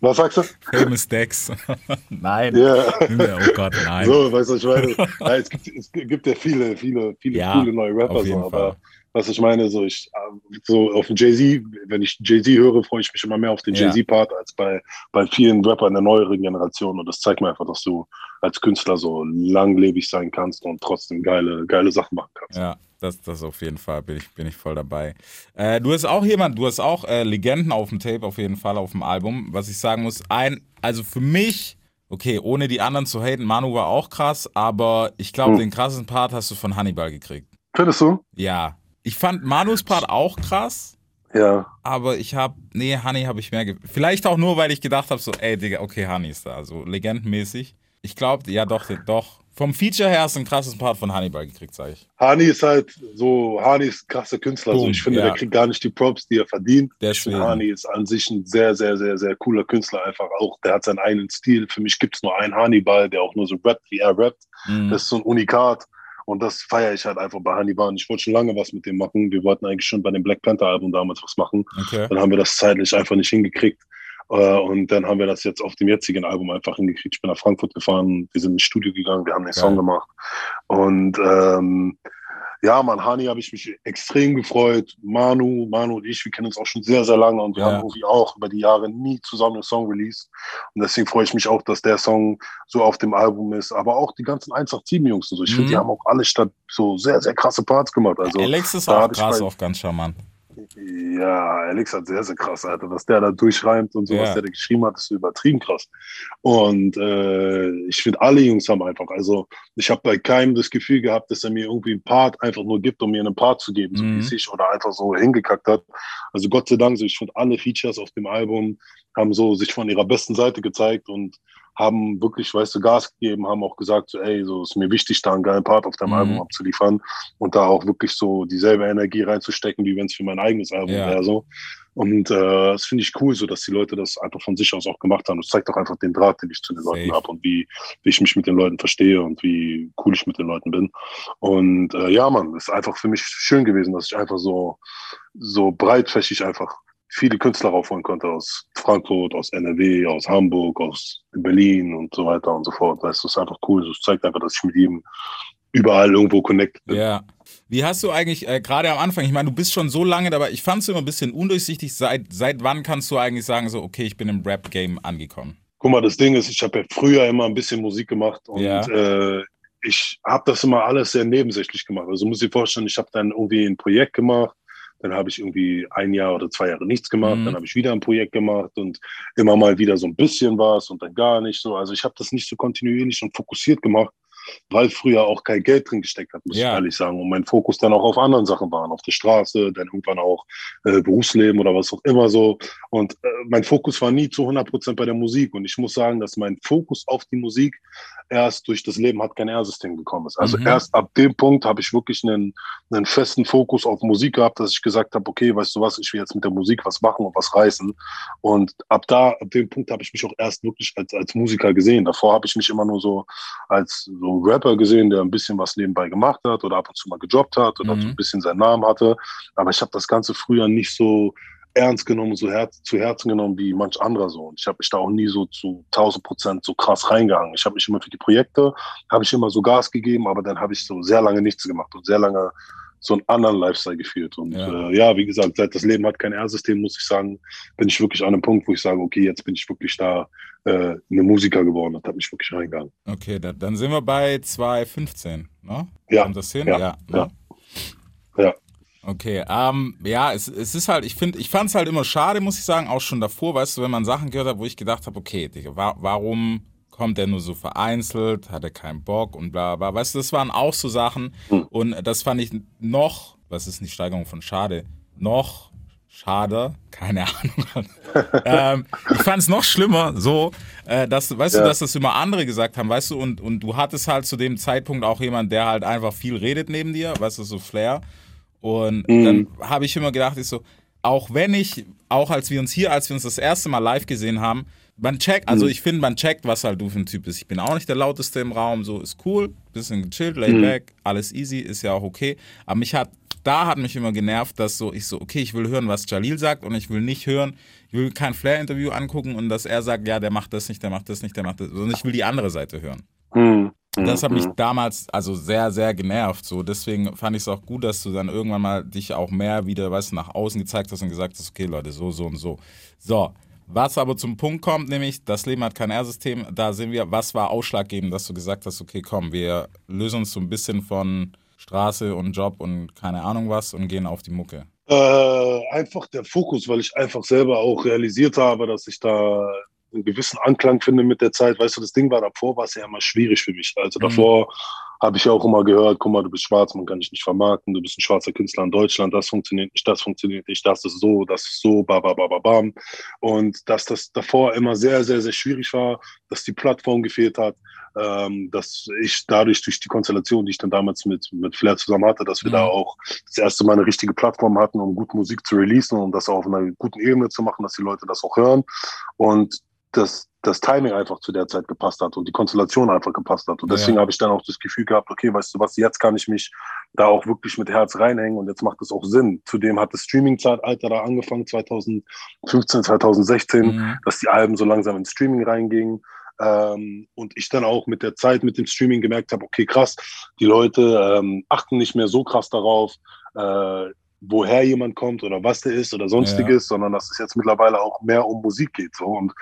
Was sagst du? Famous Dex. *laughs* nein. Ja. Oh Gott, nein. So, weißt du, ich meine? Es, gibt, es gibt ja viele, viele, viele Ja, coole neue Rapper, auf jeden so, Fall. aber was ich meine, so, ich, äh, so auf Jay-Z, wenn ich Jay-Z höre, freue ich mich immer mehr auf den Ja. Jay-Z-Part als bei, bei vielen Rappern der neueren Generation. Und das zeigt mir einfach, dass du als Künstler so langlebig sein kannst und trotzdem geile, geile Sachen machen kannst. Ja, das, das auf jeden Fall bin ich, bin ich voll dabei. Äh, du hast auch jemand, du hast auch äh, Legenden auf dem Tape, auf jeden Fall auf dem Album. Was ich sagen muss, ein, also für mich, okay, ohne die anderen zu haten, Manu war auch krass, aber ich glaube, Hm. den krassen Part hast du von Hannibal gekriegt. Findest du? Ja. Ich fand Manus Part auch krass. Ja. aber ich habe, nee, Honey habe ich mehr, vielleicht auch nur, weil ich gedacht habe, so, ey, Digga, okay, Honey ist da, so legendenmäßig. Ich glaube, ja doch, doch. Vom Feature her hast du ein krasses Part von Hannibal gekriegt, sage ich. Hani ist halt so, Hani ist ein krasser Künstler. Also Boom, ich finde, ja. der kriegt gar nicht die Props, die er verdient. Deswegen. Hani ist an sich ein sehr, sehr, sehr, sehr cooler Künstler. Einfach auch, der hat seinen eigenen Stil. Für mich gibt es nur einen Hannibal, der auch nur so rappt, wie er rappt. Mhm. Das ist so ein Unikat. Und das feiere ich halt einfach bei Hannibal. Ich wollte schon lange was mit dem machen. Wir wollten eigentlich schon bei dem Black Panther Album damals was machen. Okay. Dann haben wir das zeitlich einfach nicht hingekriegt. Äh, Und dann haben wir das jetzt auf dem jetzigen Album einfach hingekriegt. Ich bin nach Frankfurt gefahren, wir sind ins Studio gegangen, wir haben den Geil. Song gemacht. Und ähm, ja, Mann, Hani habe ich mich extrem gefreut. Manu, Manu und ich, wir kennen uns auch schon sehr, sehr lange und wir Ja. haben irgendwie auch über die Jahre nie zusammen einen Song released. Und deswegen freue ich mich auch, dass der Song so auf dem Album ist. Aber auch die ganzen 187-Jungs und so. Ich Mhm. finde, die haben auch alle statt so sehr, sehr krasse Parts gemacht. Also, Alex ist auch krass bei- auf ganz charmant. Ja, Alex hat sehr, sehr krass, Alter. Was der da durchreimt und so, Ja. was der da geschrieben hat, ist übertrieben krass. Und äh, ich finde, alle Jungs haben einfach, also ich habe bei keinem das Gefühl gehabt, dass er mir irgendwie einen Part einfach nur gibt, um mir einen Part zu geben, so Mhm. wie ich, oder einfach so hingekackt hat. Also Gott sei Dank, so ich finde, alle Features auf dem Album haben so sich von ihrer besten Seite gezeigt und haben wirklich, weißt du, Gas gegeben, haben auch gesagt, so, ey, so ist mir wichtig, da einen geilen Part auf deinem Mhm. Album abzuliefern und da auch wirklich so dieselbe Energie reinzustecken, wie wenn es für mein eigenes Album Ja. wäre. So. Und äh, das finde ich cool, so dass die Leute das einfach von sich aus auch gemacht haben. Das zeigt auch einfach den Draht, den ich zu den Leuten habe und wie, wie ich mich mit den Leuten verstehe und wie cool ich mit den Leuten bin. Und äh, ja, Mann, ist einfach für mich schön gewesen, dass ich einfach so, so breitfächig einfach viele Künstler raufholen konnte aus Frankfurt, aus NRW, aus Hamburg, aus Berlin und so weiter und so fort. Weißt du, es ist einfach cool. Es zeigt einfach, dass ich mit ihm überall irgendwo connected bin. Ja. Wie hast du eigentlich, äh, gerade am Anfang, ich meine, du bist schon so lange dabei, ich fand es immer ein bisschen undurchsichtig. Seit, seit wann kannst du eigentlich sagen, so, okay, ich bin im Rap-Game angekommen? Guck mal, das Ding ist, ich habe ja früher immer ein bisschen Musik gemacht und Ja. äh, ich habe das immer alles sehr nebensächlich gemacht. Also muss ich dir vorstellen, ich habe dann irgendwie ein Projekt gemacht, dann habe ich irgendwie ein Jahr oder zwei Jahre nichts gemacht, Mhm. dann habe ich wieder ein Projekt gemacht und immer mal wieder so ein bisschen was und dann gar nicht so. Also ich habe das nicht so kontinuierlich und fokussiert gemacht, weil früher auch kein Geld drin gesteckt hat, muss Ja. ich ehrlich sagen. Und mein Fokus dann auch auf anderen Sachen war, auf der Straße, dann irgendwann auch äh, Berufsleben oder was auch immer so. Und äh, mein Fokus war nie zu 100 Prozent bei der Musik. Und ich muss sagen, dass mein Fokus auf die Musik erst durch das Leben hat kein R-System gekommen ist. Also Mhm. erst ab dem Punkt habe ich wirklich einen, einen festen Fokus auf Musik gehabt, dass ich gesagt habe, okay, weißt du was, ich will jetzt mit der Musik was machen und was reißen. Und ab da, ab dem Punkt habe ich mich auch erst wirklich als, als Musiker gesehen. Davor habe ich mich immer nur so als so Rapper gesehen, der ein bisschen was nebenbei gemacht hat oder ab und zu mal gejobbt hat oder Mhm. so ein bisschen seinen Namen hatte. Aber ich habe das Ganze früher nicht so ernst genommen, so herz, zu Herzen genommen wie manch anderer so. Und ich habe mich da auch nie so zu 1000 Prozent so krass reingehangen. Ich habe mich immer für die Projekte, habe ich immer so Gas gegeben, aber dann habe ich so sehr lange nichts gemacht und sehr lange so einen anderen Lifestyle geführt. Und Ja. ja, äh, ja wie gesagt, seit das Leben hat kein R-System, muss ich sagen, bin ich wirklich an einem Punkt, wo ich sage, okay, jetzt bin ich wirklich da äh, eine Musiker geworden und habe mich wirklich reingegangen. Okay, da, dann sind wir bei 2015, ne? Ja, Kommt das hin? ja, ne? ja. Ja. Okay, ähm, ja, es, es ist halt, ich finde, ich fand es halt immer schade, muss ich sagen, auch schon davor, weißt du, wenn man Sachen gehört hat, wo ich gedacht habe, okay, Digga, wa warum kommt er nur so vereinzelt, hat er keinen Bock und bla bla. Weißt du, das waren auch so Sachen Hm. und das fand ich noch, was ist nicht Steigerung von schade, noch schade, keine Ahnung. *laughs* ähm, ich fand es noch schlimmer, so, äh, dass, weißt du, Ja. dass das immer andere gesagt haben, weißt du, und, und du hattest halt zu dem Zeitpunkt auch jemand, der halt einfach viel redet neben dir, weißt du, so Flair. Und Mhm. dann habe ich immer gedacht, ich so, auch wenn ich, auch als wir uns hier, als wir uns das erste Mal live gesehen haben, man checkt, also ich finde, man checkt, was halt du für ein Typ bist. Ich bin auch nicht der lauteste im Raum, so ist cool, bisschen gechillt, laid back, alles easy, ist ja auch okay. Aber mich hat, da hat mich immer genervt, dass so, ich so, okay, ich will hören, was Jalil sagt und ich will nicht hören, ich will kein Flair-Interview angucken und dass er sagt, ja, der macht das nicht, der macht das nicht, der macht das, sondern ich will die andere Seite hören. Hm. Das hat mich damals also sehr, sehr genervt. So, deswegen fand ich es auch gut, dass du dann irgendwann mal dich auch mehr wieder, weißt du, nach außen gezeigt hast und gesagt hast, okay, Leute, so, so und so. So, was aber zum Punkt kommt, nämlich, das Leben hat kein R-System, da sind wir, was war ausschlaggebend, dass du gesagt hast, okay, komm, wir lösen uns so ein bisschen von Straße und Job und keine Ahnung was und gehen auf die Mucke. Äh, einfach der Fokus, weil ich einfach selber auch realisiert habe, dass ich da einen gewissen Anklang finde mit der Zeit. Weißt du, das Ding war davor, war es ja immer schwierig für mich. Also Mhm. davor habe ich ja auch immer gehört, guck mal, du bist schwarz, man kann dich nicht vermarkten, du bist ein schwarzer Künstler in Deutschland, das funktioniert nicht, das funktioniert nicht, das ist so, das ist so, ba, ba, ba, ba, bam. Und dass das davor immer sehr, sehr, sehr schwierig war, dass die Plattform gefehlt hat, ähm, dass ich dadurch durch die Konstellation, die ich dann damals mit, mit Flair zusammen hatte, dass wir Mhm. da auch das erste Mal eine richtige Plattform hatten, um gut Musik zu releasen und das auf einer guten Ebene zu machen, dass die Leute das auch hören. Und dass das Timing einfach zu der Zeit gepasst hat und die Konstellation einfach gepasst hat. Und Ja. deswegen habe ich dann auch das Gefühl gehabt, okay, weißt du was, jetzt kann ich mich da auch wirklich mit Herz reinhängen und jetzt macht es auch Sinn. Zudem hat das Streaming-Zeitalter da angefangen, 2015, 2016 Mhm. dass die Alben so langsam ins Streaming reingingen. Ähm, und ich dann auch mit der Zeit, mit dem Streaming gemerkt habe, okay, krass, die Leute ähm, achten nicht mehr so krass darauf, äh, woher jemand kommt oder was der ist oder sonstiges, sondern dass es jetzt mittlerweile auch mehr um Musik geht. So. Und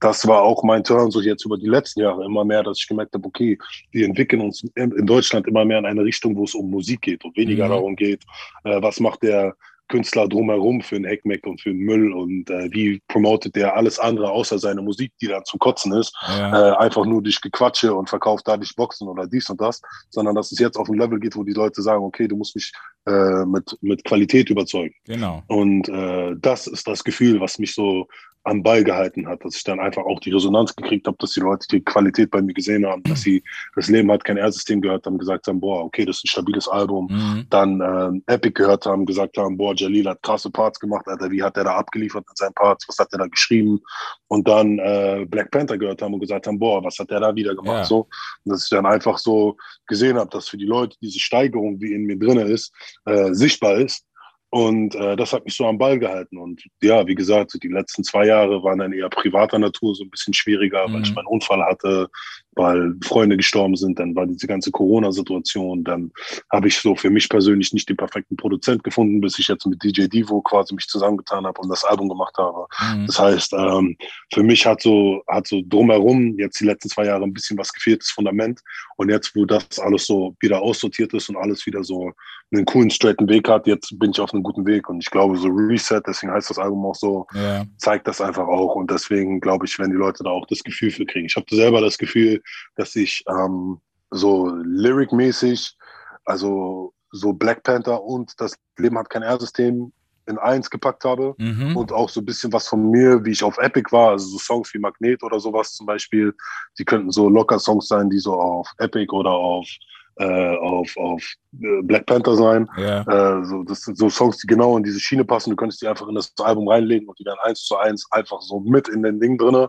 das war auch mein Turn so jetzt über die letzten Jahre immer mehr, dass ich gemerkt habe, okay, wir entwickeln uns in, in Deutschland immer mehr in eine Richtung, wo es um Musik geht und weniger Mhm. darum geht, äh, was macht der Künstler drumherum für einen Heckmeck und für einen Müll und äh, wie promotet der alles andere außer seine Musik, die dann zum Kotzen ist, Ja. äh, einfach nur durch Gequatsche und verkauft dadurch Boxen oder dies und das, sondern dass es jetzt auf ein Level geht, wo die Leute sagen, okay, du musst mich äh, mit, mit Qualität überzeugen. Genau. Und äh, das ist das Gefühl, was mich so am Ball gehalten hat, dass ich dann einfach auch die Resonanz gekriegt habe, dass die Leute die Qualität bei mir gesehen haben, dass sie das Leben hat kein R-System gehört haben, gesagt haben, boah, okay, das ist ein stabiles Album. Mhm. Dann ähm, Epic gehört haben, gesagt haben, boah, Jalil hat krasse Parts gemacht, Alter, wie hat der da abgeliefert mit seinen Parts, was hat der da geschrieben? Und dann äh, Black Panther gehört haben und gesagt haben, boah, was hat der da wieder gemacht? Ja. So, und dass ich dann einfach so gesehen habe, dass für die Leute diese Steigerung, die in mir drinne ist, äh, sichtbar ist. Und äh, das hat mich so am Ball gehalten. Und ja, wie gesagt, die letzten zwei Jahre waren dann eher privater Natur so ein bisschen schwieriger, weil Mhm. ich meinen Unfall hatte, weil Freunde gestorben sind, dann war diese ganze Corona-Situation, dann habe ich so für mich persönlich nicht den perfekten Produzent gefunden, bis ich jetzt mit DJ Divo quasi mich zusammengetan habe und das Album gemacht habe. Mhm. Das heißt, ähm, für mich hat so, hat so drumherum jetzt die letzten zwei Jahre ein bisschen was gefehlt, das Fundament. Und jetzt, wo das alles so wieder aussortiert ist und alles wieder so einen coolen, straighten Weg hat, jetzt bin ich auf einem guten Weg. Und ich glaube, so Reset, deswegen heißt das Album auch so, Ja. zeigt das einfach auch. Und deswegen glaube ich, wenn die Leute da auch das Gefühl für kriegen. Ich habe selber das Gefühl, dass ich ähm, so lyric-mäßig, also so Black Panther und das Leben hat kein R-System in eins gepackt habe Mhm. und auch so ein bisschen was von mir, wie ich auf Epic war, also so Songs wie Magnet oder sowas zum Beispiel, die könnten so locker Songs sein, die so auf Epic oder auf, äh, auf, auf äh, Black Panther sein. Ja. Äh, so, das sind so Songs, die genau in diese Schiene passen. Du könntest die einfach in das Album reinlegen und die werden eins zu eins einfach so mit in den Ding drinne.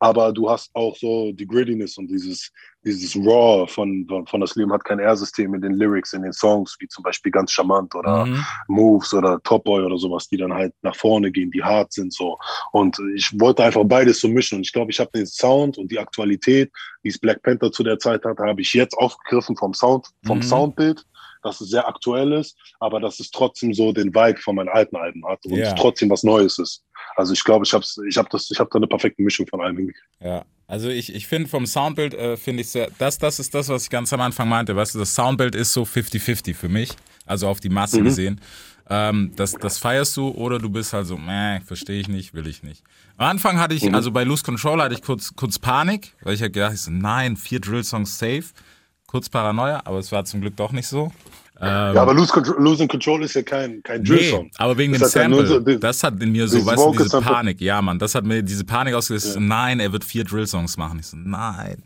Aber du hast auch so die Grittiness und dieses, dieses Raw von, von, von das Leben hat kein R-System in den Lyrics, in den Songs, wie zum Beispiel ganz charmant oder Mhm. Moves oder Top Boy oder sowas, die dann halt nach vorne gehen, die hart sind so. Und ich wollte einfach beides so mischen. Und ich glaube, ich habe den Sound und die Aktualität, wie es Black Panther zu der Zeit hatte, habe ich jetzt aufgegriffen vom Sound, vom Mhm. Soundbild, dass es sehr aktuell ist, aber dass es trotzdem so den Vibe von meinen alten Alben hat und Ja. trotzdem was Neues ist. Also ich glaube, ich habe ich hab das, ich habe da eine perfekte Mischung von allem hingekriegt. Ja, also ich, ich finde vom Soundbild, äh, finde ich sehr, das, das ist das, was ich ganz am Anfang meinte, weißt du, das Soundbild ist so 50-50 für mich, also auf die Masse Mhm. gesehen. Ähm, das, das feierst du oder du bist halt so, meh, verstehe ich nicht, will ich nicht. Am Anfang hatte ich, Mhm. also bei Loose Control hatte ich kurz, kurz Panik, weil ich halt gedacht, ich so, nein, vier Drill-Songs safe, kurz Paranoia, aber es war zum Glück doch nicht so. Ähm, Ja, aber Lose Control, Losing Control ist ja kein, kein Nee, Drill-Song. aber wegen dem Das ja Sample, so die- das hat in mir so, weißt du, diese. Panik, ja, Mann, das hat mir diese Panik ausgelöst, so, nein, er wird vier Drill-Songs machen. Ich so, nein.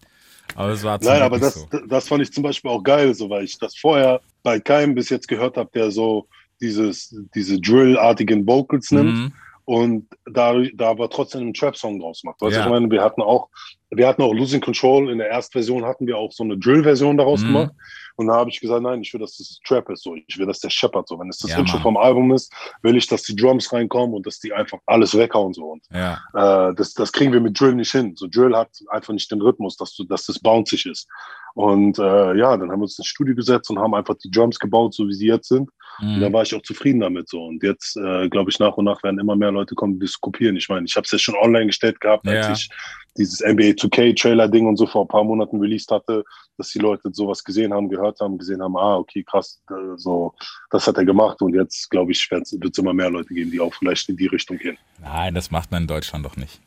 Aber es war Nein, aber das, so. das fand ich zum Beispiel auch geil, so weil ich das vorher bei keinem bis jetzt gehört habe, der so dieses, diese Drill-artigen Vocals nimmt Mhm. und da, da aber trotzdem einen Trap-Song draus macht. Weißt du, Ja. ich meine, wir hatten auch, wir hatten auch Losing Control in der Erstversion hatten wir auch so eine Drill-Version daraus Mhm. gemacht. Und da habe ich gesagt, nein, ich will, dass das Trap ist so. Ich will, dass der Shepard so. Wenn es das Ja, Intro vom Album ist, will ich, dass die Drums reinkommen und dass die einfach alles weghauen so. Und Ja, äh, das, das kriegen wir mit Drill nicht hin. So Drill hat einfach nicht den Rhythmus, dass, du, dass das bouncig ist. Und äh, ja, dann haben wir uns ins Studio gesetzt und haben einfach die Drums gebaut, so wie sie jetzt sind. Und da mhm. war ich auch zufrieden damit so. Und jetzt, äh, glaube ich, nach und nach werden immer mehr Leute kommen, die das kopieren. Ich meine, ich habe es ja schon online gestellt gehabt, als Ja. ich dieses NBA 2K-Trailer-Ding und so vor ein paar Monaten released hatte, dass die Leute sowas gesehen haben, gehört haben, gesehen haben, ah, okay, krass, äh, so, das hat er gemacht. Und jetzt, glaube ich, wird es immer mehr Leute geben, die auch vielleicht in die Richtung gehen. Nein, das macht man in Deutschland doch nicht.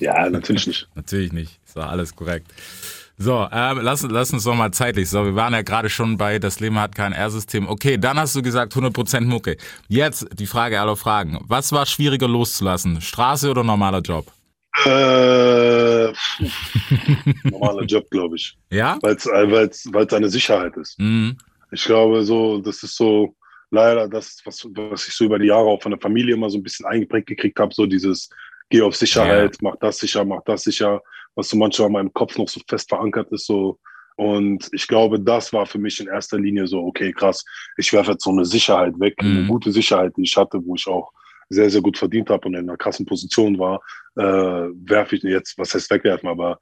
Ja, natürlich nicht. *laughs* Natürlich nicht. Ist doch alles korrekt. So, ähm, lass, lass uns noch mal zeitlich. So, wir waren ja gerade schon bei, das Leben hat kein R-System. Okay, dann hast du gesagt 100% Mucke. Jetzt die Frage aller Fragen. Was war schwieriger loszulassen? Straße oder normaler Job? Äh, *laughs* normaler Job, glaube ich. Ja? Weil es eine Sicherheit ist. Mhm. Ich glaube, so, das ist so leider das, was, was ich so über die Jahre auch von der Familie immer so ein bisschen eingeprägt gekriegt habe, so dieses Geh auf Sicherheit, mach das sicher, mach das sicher, was so manchmal in meinem Kopf noch so fest verankert ist, so. Und ich glaube, das war für mich in erster Linie so, okay, krass, ich werfe jetzt so eine Sicherheit weg, eine Mhm. gute Sicherheit, die ich hatte, wo ich auch sehr, sehr gut verdient habe und in einer krassen Position war, äh, werfe ich jetzt, was heißt wegwerfen, aber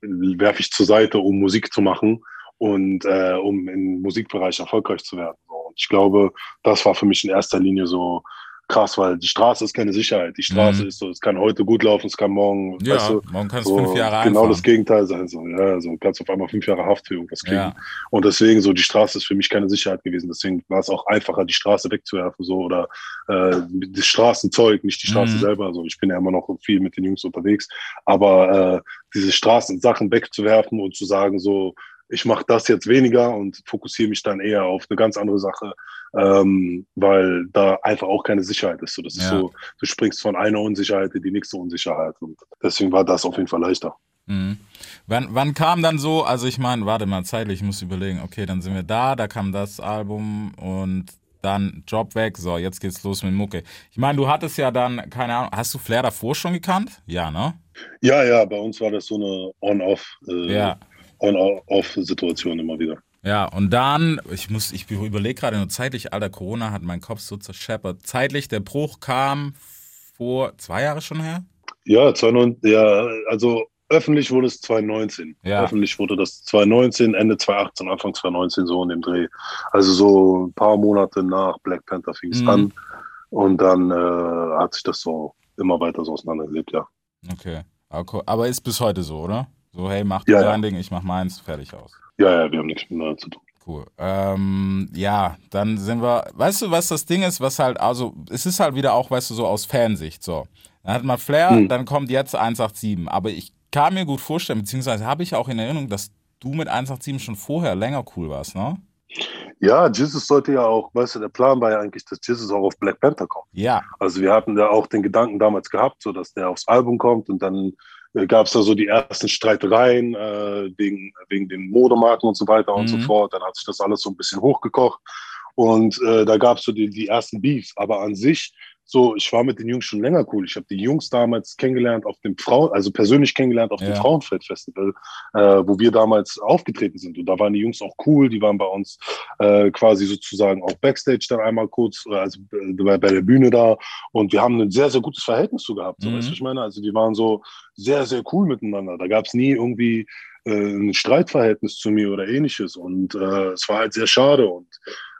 werfe ich zur Seite, um Musik zu machen und äh, um im Musikbereich erfolgreich zu werden. Und ich glaube, das war für mich in erster Linie so krass, weil die Straße ist keine Sicherheit. Die Straße Mhm. ist so, es kann heute gut laufen, es kann morgen, Ja, weißt du, morgen kannst so, du fünf Jahre genau einfahren. das Gegenteil sein. So, ja, so kannst du auf einmal fünf Jahre Haft für irgendwas kriegen. Ja. Und deswegen so die Straße ist für mich keine Sicherheit gewesen. Deswegen war es auch einfacher, die Straße wegzuwerfen so oder äh, das Straßenzeug, nicht die Straße Mhm. selber. Also ich bin ja immer noch viel mit den Jungs unterwegs, aber äh, diese Straßensachen wegzuwerfen und zu sagen so ich mache das jetzt weniger und fokussiere mich dann eher auf eine ganz andere Sache, ähm, weil da einfach auch keine Sicherheit ist. So, das ist Ja. so, du springst von einer Unsicherheit in die nächste Unsicherheit und deswegen war das auf jeden Fall leichter. Mhm. Wann, wann kam dann so, also ich meine, warte mal zeitlich, ich muss überlegen, okay, dann sind wir da, da kam das Album und dann Job weg, so, jetzt geht's los mit Mucke. Ich meine, du hattest ja dann, keine Ahnung, hast du Flair davor schon gekannt? Ja, ne? Ja, ja, bei uns war das so eine On-Off, äh, Ja. On-Off-Situation immer wieder. Ja, und dann, ich muss, ich überlege gerade nur zeitlich, alter, Corona hat meinen Kopf so zerscheppert. Zeitlich, der Bruch kam vor zwei Jahre schon her? Ja, 2019, ja, also öffentlich wurde es 2019. Ja. Öffentlich wurde das 2019, Ende 2018, Anfang 2019 so in dem Dreh. Also so ein paar Monate nach Black Panther fing es Mhm. an und dann äh, hat sich das so immer weiter so auseinandergelebt, ja. Okay. Aber ist bis heute so, oder? So, hey, mach Ja, du ja. dein Ding, ich mach meins, fertig aus. Ja, ja, wir haben nichts miteinander zu tun. Cool. Ähm, ja, dann sind wir, weißt du, was das Ding ist, was halt, also, es ist halt wieder auch, weißt du, so aus Fansicht, so. Dann hat man Flair, Hm. dann kommt jetzt 187, aber ich kann mir gut vorstellen, beziehungsweise habe ich auch in Erinnerung, dass du mit 187 schon vorher länger cool warst, ne? Ja, Jesus sollte ja auch, weißt du, der Plan war ja eigentlich, dass Jesus auch auf Black Panther kommt. Ja, Also wir hatten da auch den Gedanken damals gehabt, so dass der aufs Album kommt und dann gab es da so die ersten Streitereien äh, wegen, wegen den Modemarken und so weiter und so Mhm. fort. Dann hat sich das alles so ein bisschen hochgekocht und äh, da gab es so die, die ersten Beefs. Aber an sich, so, ich war mit den Jungs schon länger cool. Ich habe die Jungs damals kennengelernt auf dem Frauen, also persönlich kennengelernt auf dem Ja. Frauenfeld-Festival, äh, wo wir damals aufgetreten sind. Und da waren die Jungs auch cool, die waren bei uns äh, quasi sozusagen auch Backstage dann einmal kurz, äh, also äh, bei, bei der Bühne da. Und wir haben ein sehr, sehr gutes Verhältnis zu gehabt. So, Mhm. weißt du, was ich meine? Also die waren so sehr, sehr cool miteinander. Da gab es nie irgendwie äh, ein Streitverhältnis zu mir oder ähnliches. Und äh, es war halt sehr schade. Und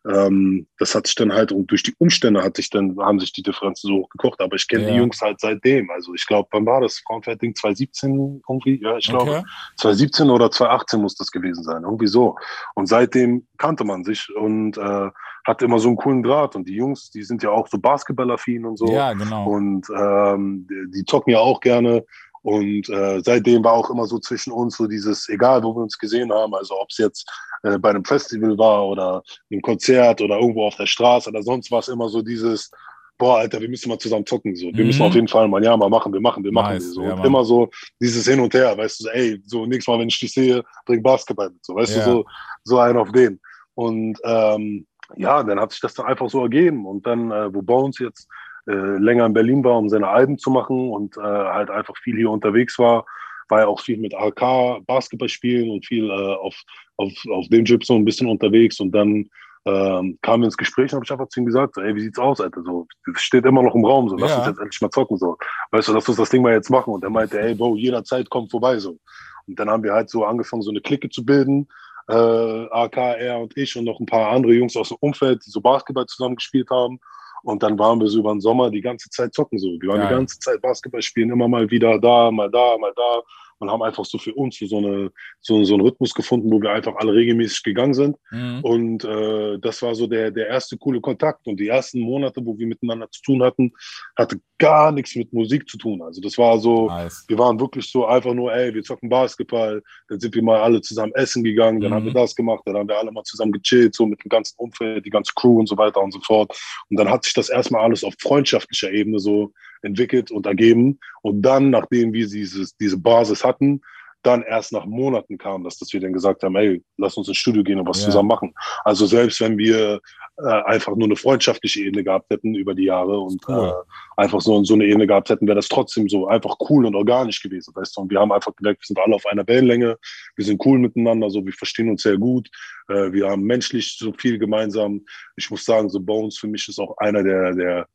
ähm, das hat sich dann halt, und durch die Umstände hat sich dann, haben sich die Differenzen so hochgekocht. Aber ich kenne Ja. die Jungs halt seitdem. Also ich glaube, wann war das? Frauenfeld-Ding 2017 irgendwie? Ja, ich glaube. okay. 2017 oder 2018 muss das gewesen sein, irgendwie so. Und seitdem kannte man sich und äh, hat immer so einen coolen Draht. Und die Jungs, die sind ja auch so basketballaffin und so. Ja, genau. Und ähm, die, die zocken ja auch gerne. Und äh, seitdem war auch immer so zwischen uns so dieses, egal wo wir uns gesehen haben, also ob es jetzt äh, bei einem Festival war oder einem Konzert oder irgendwo auf der Straße oder sonst was, immer so dieses, boah, Alter, wir müssen mal zusammen zocken. So. Wir Mhm. müssen auf jeden Fall mal, ja, mal machen, wir machen, wir machen. Nice, so. ja, und immer so dieses Hin und Her, weißt du, so, ey, so nächstes Mal, wenn ich dich sehe, bring Basketball mit. So, weißt Ja. du, so, so einen auf den. Und ähm, ja, dann hat sich das dann einfach so ergeben. Und dann, äh, wo Bones jetzt äh, länger in Berlin war, um seine Alben zu machen und äh, halt einfach viel hier unterwegs war, war er auch viel mit AK Basketball spielen und viel äh, auf, auf, auf dem Gyp so ein bisschen unterwegs. Und dann ähm, kam ins Gespräch und habe ich einfach zu ihm gesagt, so, ey, wie sieht's aus, Alter? So, das steht immer noch im Raum, so, lass Ja. uns jetzt endlich mal zocken, so. Weißt du, lass uns das Ding mal jetzt machen. Und er meinte, ey, Bro, jederzeit kommt vorbei, so. Und dann haben wir halt so angefangen, so eine Clique zu bilden, äh, AK, er und ich und noch ein paar andere Jungs aus dem Umfeld, die so Basketball zusammen gespielt haben. Und dann waren wir so über den Sommer die ganze Zeit zocken, so. Wir waren Geil. die ganze Zeit Basketball spielen, immer mal wieder da, mal da, mal da. Und haben einfach so für uns so, eine, so, so einen Rhythmus gefunden, wo wir einfach alle regelmäßig gegangen sind. Mhm. Und äh, das war so der, der erste coole Kontakt. Und die ersten Monate, wo wir miteinander zu tun hatten, hatte gar nichts mit Musik zu tun. Also das war so, Nice. wir waren wirklich so einfach nur, ey, wir zocken Basketball, dann sind wir mal alle zusammen essen gegangen, dann Mhm. haben wir das gemacht, dann haben wir alle mal zusammen gechillt, so mit dem ganzen Umfeld, die ganze Crew und so weiter und so fort. Und dann hat sich das erstmal alles auf freundschaftlicher Ebene so entwickelt und ergeben. Und dann, nachdem wir dieses, diese Basis hatten, dann erst nach Monaten kam das, dass wir dann gesagt haben, ey, lass uns ins Studio gehen und was Ja. zusammen machen. Also selbst wenn wir äh, einfach nur eine freundschaftliche Ebene gehabt hätten über die Jahre und Cool. äh, einfach so, so eine Ebene gehabt hätten, wäre das trotzdem so einfach cool und organisch gewesen. Weißt du? Und wir haben einfach gemerkt, wir sind alle auf einer Wellenlänge, wir sind cool miteinander, so wir verstehen uns sehr gut, äh, wir haben menschlich so viel gemeinsam. Ich muss sagen, so Bones für mich ist auch einer der, der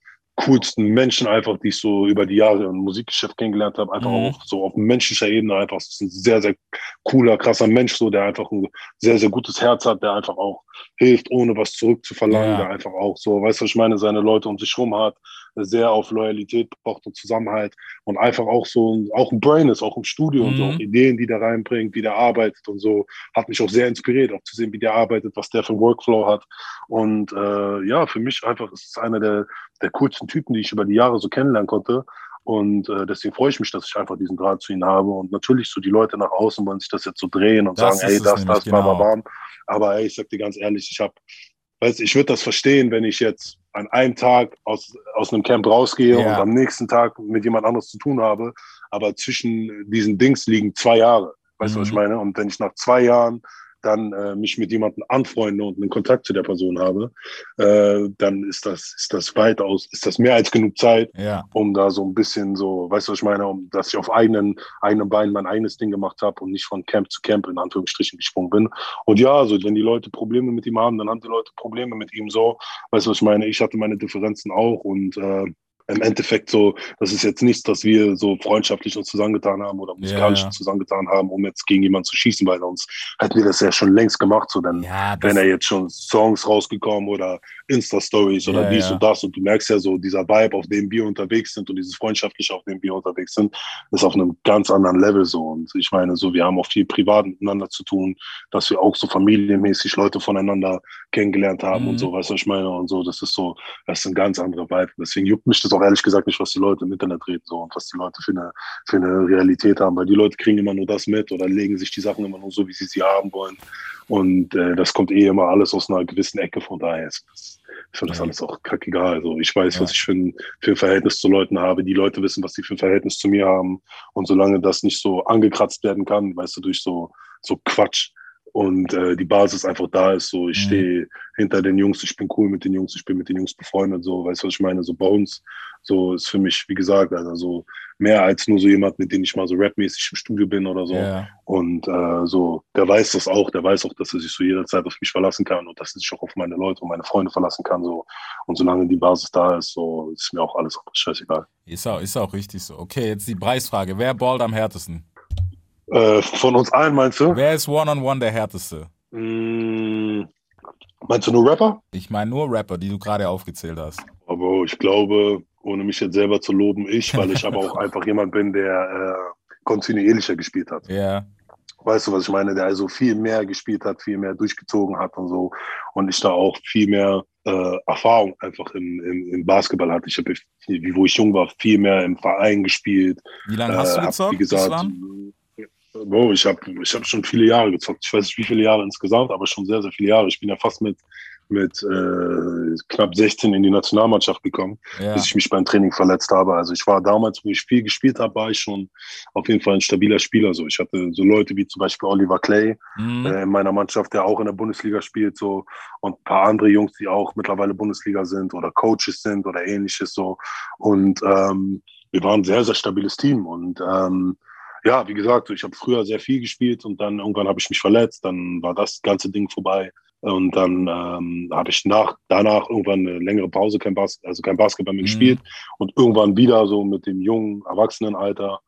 coolsten Menschen einfach, die ich so über die Jahre im Musikgeschäft kennengelernt habe, einfach Mhm. auch so auf menschlicher Ebene einfach, ist ein sehr, sehr cooler, krasser Mensch, so, der einfach ein sehr, sehr gutes Herz hat, der einfach auch hilft, ohne was zurückzuverlangen, Ja. der einfach auch so, weißt du, was ich meine, seine Leute um sich rum hat, sehr auf Loyalität pocht und Zusammenhalt und einfach auch so, ein- auch ein Brain ist, auch im Studio und so, Mhm. auch Ideen, die der reinbringt, wie der arbeitet und so, hat mich auch sehr inspiriert, auch zu sehen, wie der arbeitet, was der für einen Workflow hat und äh, ja, für mich einfach ist es einer der, der coolsten Typen, die ich über die Jahre so kennenlernen konnte. Und äh, deswegen freue ich mich, dass ich einfach diesen Draht zu ihm habe. Und natürlich so die Leute nach außen wollen sich das jetzt so drehen und Das sagen, ist ey, es das, das, bla, bla, genau. bla. Aber ey, ich sag dir ganz ehrlich, ich habe, weißt, ich würde das verstehen, wenn ich jetzt an einem Tag aus, aus einem Camp rausgehe Ja. und am nächsten Tag mit jemand anderes zu tun habe. Aber zwischen diesen Dings liegen zwei Jahre. Weißt du, was ich Mhm. meine? Und wenn ich nach zwei Jahren dann äh, mich mit jemandem anfreunde und einen Kontakt zu der Person habe, äh, dann ist das, ist das weitaus, ist das mehr als genug Zeit, Ja. um da so ein bisschen so, weißt du, was ich meine, um, dass ich auf eigenen, eigenen Beinen mein eigenes Ding gemacht habe und nicht von Camp zu Camp in Anführungsstrichen gesprungen bin. Und ja, also wenn die Leute Probleme mit ihm haben, dann haben die Leute Probleme mit ihm so. Weißt du, was ich meine? Ich hatte meine Differenzen auch und äh, im Endeffekt so, das ist jetzt nichts, dass wir so freundschaftlich uns zusammengetan haben oder musikalisch Ja, ja. zusammengetan haben, um jetzt gegen jemanden zu schießen, weil sonst hätten wir das ja schon längst gemacht, so dann Ja, wenn er jetzt schon Songs rausgekommen oder Insta-Stories oder Ja, dies ja. und das und du merkst ja so, dieser Vibe, auf dem wir unterwegs sind und dieses Freundschaftliche, auf dem wir unterwegs sind, ist auf einem ganz anderen Level so und ich meine so, wir haben auch viel privat miteinander zu tun, dass wir auch so familienmäßig Leute voneinander kennengelernt haben Mhm. und so, weißt du, was ich meine und so, das ist so, das ist ein ganz anderer Vibe, deswegen juckt mich das auch ehrlich gesagt nicht, was die Leute im Internet reden so und was die Leute für eine, für eine Realität haben, weil die Leute kriegen immer nur das mit oder legen sich die Sachen immer nur so, wie sie sie haben wollen und äh, das kommt eh immer alles aus einer gewissen Ecke. Von daher ist ich finde das alles auch kackegal. Also ich weiß, Ja. was ich für ein, für ein Verhältnis zu Leuten habe. Die Leute wissen, was sie für ein Verhältnis zu mir haben. Und solange das nicht so angekratzt werden kann, weißt du, durch so, so Quatsch und äh, die Basis einfach da ist, so ich Mhm. stehe hinter den Jungs, ich bin cool mit den Jungs, ich bin mit den Jungs befreundet, so, weißt du, was ich meine? So Bones, so ist für mich, wie gesagt, also so mehr als nur so jemand, mit dem ich mal so rapmäßig im Studio bin oder so. ja. Und äh, so, der weiß das auch, der weiß auch, dass er sich so jederzeit auf mich verlassen kann und dass er sich auch auf meine Leute und meine Freunde verlassen kann. So. Und solange die Basis da ist, so ist mir auch alles scheißegal. Ist auch, ist auch richtig so. Okay, jetzt die Preisfrage. Wer ballt am härtesten? Äh, von uns allen meinst du? Wer ist One-on-One der härteste? Mm, meinst du nur Rapper? Ich meine nur Rapper, die du gerade aufgezählt hast. Aber ich glaube, ohne mich jetzt selber zu loben, ich, weil ich aber auch *laughs* einfach jemand bin, der äh, kontinuierlicher gespielt hat. Ja. Weißt du, was ich meine? Der also viel mehr gespielt hat, viel mehr durchgezogen hat und so. Und ich da auch viel mehr äh, Erfahrung einfach im, im, im Basketball hatte. Ich habe, wie wo ich jung war, viel mehr im Verein gespielt. Wie lange hast du Äh, gezockt? Wie gesagt, bislang? Bro, ich habe ich hab schon viele Jahre gezockt. Ich weiß nicht, wie viele Jahre insgesamt, aber schon sehr, sehr viele Jahre. Ich bin ja fast mit, mit äh, knapp 16 in die Nationalmannschaft gekommen, Ja. bis ich mich beim Training verletzt habe. Also ich war damals, wo ich viel gespielt habe, war ich schon auf jeden Fall ein stabiler Spieler. So, ich hatte so Leute wie zum Beispiel Oliver Clay Mhm. äh, in meiner Mannschaft, der auch in der Bundesliga spielt, so und ein paar andere Jungs, die auch mittlerweile Bundesliga sind oder Coaches sind oder ähnliches so. Und ähm, wir waren ein sehr, sehr stabiles Team. Und ähm, ja, wie gesagt, ich habe früher sehr viel gespielt und dann irgendwann habe ich mich verletzt, dann war das ganze Ding vorbei. Und dann ähm, habe ich nach, danach irgendwann eine längere Pause, kein Bas also kein Basketball mehr Mhm. gespielt und irgendwann wieder so mit dem jungen Erwachsenenalter.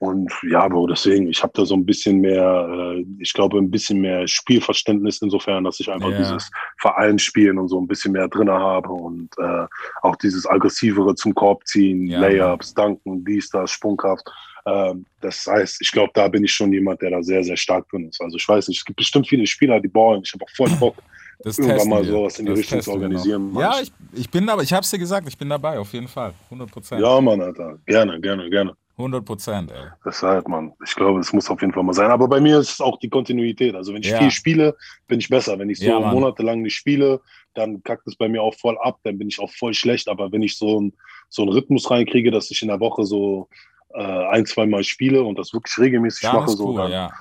Und ja, Bro, deswegen, ich habe da so ein bisschen mehr, äh, ich glaube, ein bisschen mehr Spielverständnis insofern, dass ich einfach Ja. dieses Vereinsspielen und so ein bisschen mehr drin habe und äh, auch dieses aggressivere zum Korb ziehen, Ja, Layups, Danken, dies, das, Sprungkraft. Ähm, das heißt, ich glaube, da bin ich schon jemand, der da sehr, sehr stark drin ist. Also ich weiß nicht, es gibt bestimmt viele Spieler, die ballen. Ich habe auch voll *laughs* Bock, Das irgendwann mal sowas in die Das Richtung zu organisieren. Ja, ich, ich bin dabei. Ich hab's dir gesagt, ich bin dabei, auf jeden Fall. 100 Prozent. Ja, Mann, Alter. Gerne, gerne, gerne. 100 Prozent, ey. Deshalb, Mann. Ich glaube, es muss auf jeden Fall mal sein. Aber bei mir ist es auch die Kontinuität. Also wenn ich Ja. viel spiele, bin ich besser. Wenn ich so Ja, monatelang nicht spiele, dann kackt es bei mir auch voll ab. Dann bin ich auch voll schlecht. Aber wenn ich so, ein, so einen Rhythmus reinkriege, dass ich in der Woche so äh, ein, zwei Mal spiele und das wirklich regelmäßig Dann mache, so, cool, dann, ja.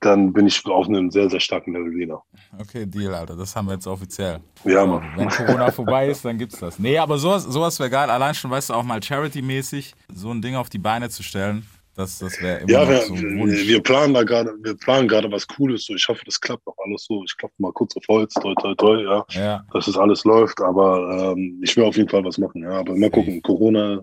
dann bin ich auf einem sehr, sehr starken Level wieder. Okay, Deal, Alter. Das haben wir jetzt offiziell. Ja, Mann. Wenn Corona vorbei ist, dann gibt's das. Nee, aber sowas, sowas wäre geil. Allein schon, weißt du, auch mal Charity-mäßig so ein Ding auf die Beine zu stellen. Das, das wäre immer Ja, wir, so wir, wir planen da gerade, wir planen gerade was Cooles. So, ich hoffe, das klappt auch alles so. Ich klopfe mal kurz auf Holz, toi, toi, toi, ja, ja, dass es alles läuft. Aber ähm, ich will auf jeden Fall was machen. Ja, aber mal gucken. Corona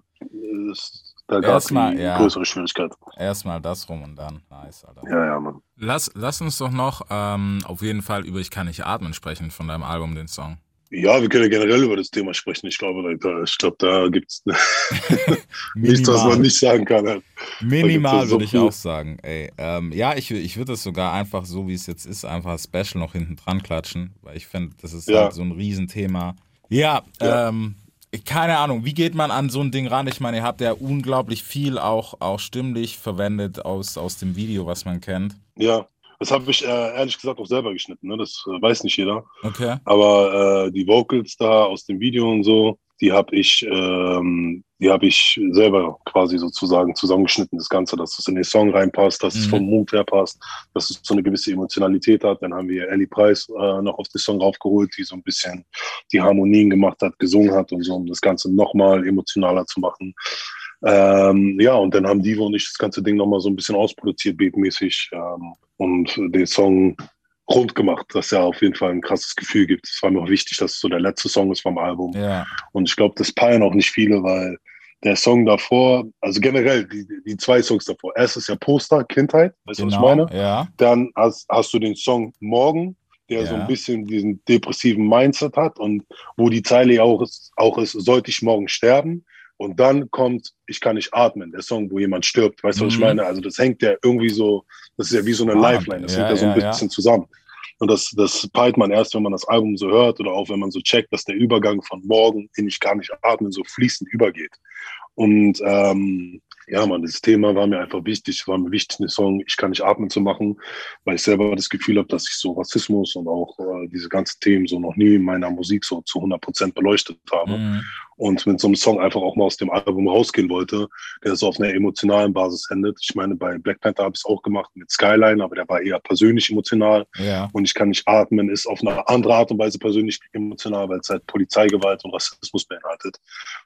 ist da gerade Erstmal, die ja. größere Schwierigkeit. erstmal das rum und dann. Nice, Alter. Ja, ja, Mann. Lass, lass uns doch noch ähm, auf jeden Fall über Ich kann nicht atmen sprechen von deinem Album, den Song. Ja, wir können ja generell über das Thema sprechen. Ich glaube, da, ich glaube, da gibt es *laughs* nichts, was man nicht sagen kann. halt. Minimal so würde ich viel. auch sagen. Ey, ähm, ja, ich, ich würde es sogar einfach so, wie es jetzt ist, einfach Special noch hinten dran klatschen, weil ich finde, das ist Ja. halt so ein Riesenthema. Ja, Ja. ähm, keine Ahnung, wie geht man an so ein Ding ran? Ich meine, ihr habt ja unglaublich viel auch, auch stimmlich verwendet aus, aus dem Video, was man kennt. Ja, das habe ich äh, ehrlich gesagt auch selber geschnitten. Ne? Das äh, weiß nicht jeder. Okay. Aber äh, die Vocals da aus dem Video und so, die habe ich, ähm, die habe ich selber quasi sozusagen zusammengeschnitten, das Ganze, dass es in den Song reinpasst, dass es Mhm. vom Mut her passt, dass es so eine gewisse Emotionalität hat. Dann haben wir Ellie Price äh, noch auf den Song raufgeholt, die so ein bisschen die Harmonien gemacht hat, gesungen hat und so, um das Ganze nochmal emotionaler zu machen. Ähm, ja, und dann haben Divo und ich das ganze Ding nochmal so ein bisschen ausproduziert, beatmäßig, ähm, und den Song rund gemacht, dass er auf jeden Fall ein krasses Gefühl gibt. Es war mir auch wichtig, dass es so der letzte Song ist vom Album. Ja. Und ich glaube, das peilen auch nicht viele, weil der Song davor, also generell die, die zwei Songs davor, erst ist ja Poster, Kindheit, weißt du, was ich Genau. meine? Ja. Dann hast, hast du den Song Morgen, der so Ja. ein bisschen diesen depressiven Mindset hat und wo die Zeile ja auch ist, auch ist, sollte ich morgen sterben? Und dann kommt Ich kann nicht atmen, der Song, wo jemand stirbt. Weißt du, was ich Mhm. meine? Also das hängt ja irgendwie so, das ist ja wie so eine Ah, Lifeline, das ja, hängt ja so ein bisschen zusammen. Und das, das peilt man erst, wenn man das Album so hört oder auch wenn man so checkt, dass der Übergang von morgen in Ich kann nicht atmen so fließend übergeht. Und ähm, ja, man, das Thema war mir einfach wichtig. War mir wichtig, den Song Ich kann nicht atmen zu machen, weil ich selber das Gefühl habe, dass ich so Rassismus und auch äh, diese ganzen Themen so noch nie in meiner Musik so zu 100 Prozent beleuchtet habe. Mhm. Und mit so einem Song einfach auch mal aus dem Album rausgehen wollte, der so auf einer emotionalen Basis endet. Ich meine, bei Black Panther habe ich es auch gemacht mit Skyline, aber der war eher persönlich emotional. Ja. Und ich kann nicht atmen, ist auf eine andere Art und Weise persönlich emotional, weil es halt Polizeigewalt und Rassismus beinhaltet.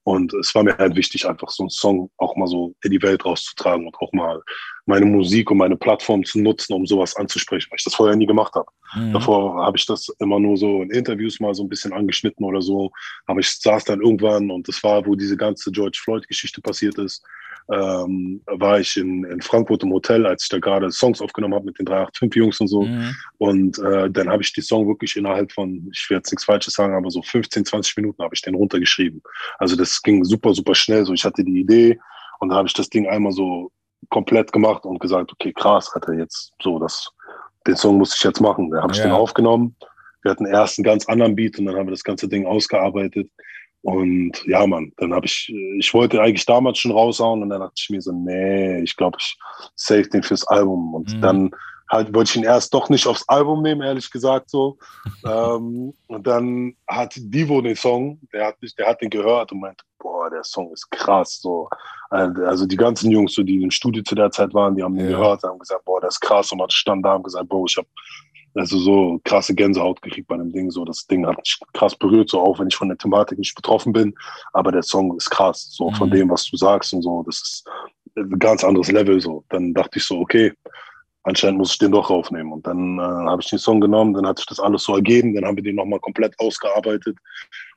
Und es war mir halt wichtig, einfach so einen Song auch mal so in die Welt rauszutragen und auch mal meine Musik und meine Plattform zu nutzen, um sowas anzusprechen, weil ich das vorher nie gemacht habe. Mhm. Davor habe ich das immer nur so in Interviews mal so ein bisschen angeschnitten oder so. Aber ich saß dann irgendwann und das war, wo diese ganze George Floyd-Geschichte passiert ist, ähm, war ich in, in Frankfurt im Hotel, als ich da gerade Songs aufgenommen habe mit den 385-Jungs und so. Mhm. Und äh, dann habe ich die Song wirklich innerhalb von, ich will jetzt nichts Falsches sagen, aber so 15, 20 Minuten habe ich den runtergeschrieben. Also das ging super, super schnell. So, ich hatte die Idee und da habe ich das Ding einmal so komplett gemacht und gesagt, okay, krass, Alter, jetzt so, das, den Song muss ich jetzt machen. Da habe ich Ja. den aufgenommen. Wir hatten erst einen ganz anderen Beat und dann haben wir das ganze Ding ausgearbeitet. Und ja, Mann, dann habe ich, ich wollte eigentlich damals schon raushauen und dann dachte ich mir so, nee, ich glaube, ich save den fürs Album. Und Mhm. dann halt wollte ich ihn erst doch nicht aufs Album nehmen, ehrlich gesagt so. *laughs* ähm, und dann hat Divo den Song, der hat, der hat den gehört und meinte, boah, der Song ist krass. So. Also die ganzen Jungs, so, die im Studio zu der Zeit waren, die haben den Ja. gehört, haben gesagt, boah, der ist krass. Und man stand da und gesagt, boah, ich habe also so krasse Gänsehaut gekriegt bei dem Ding. So, das Ding hat mich krass berührt, so auch wenn ich von der Thematik nicht betroffen bin. Aber der Song ist krass, so von Mhm. dem, was du sagst und so. Das ist ein ganz anderes Level. So, dann dachte ich so, okay, anscheinend muss ich den doch aufnehmen. Und dann äh, habe ich den Song genommen, dann hat sich das alles so ergeben, dann haben wir den nochmal komplett ausgearbeitet.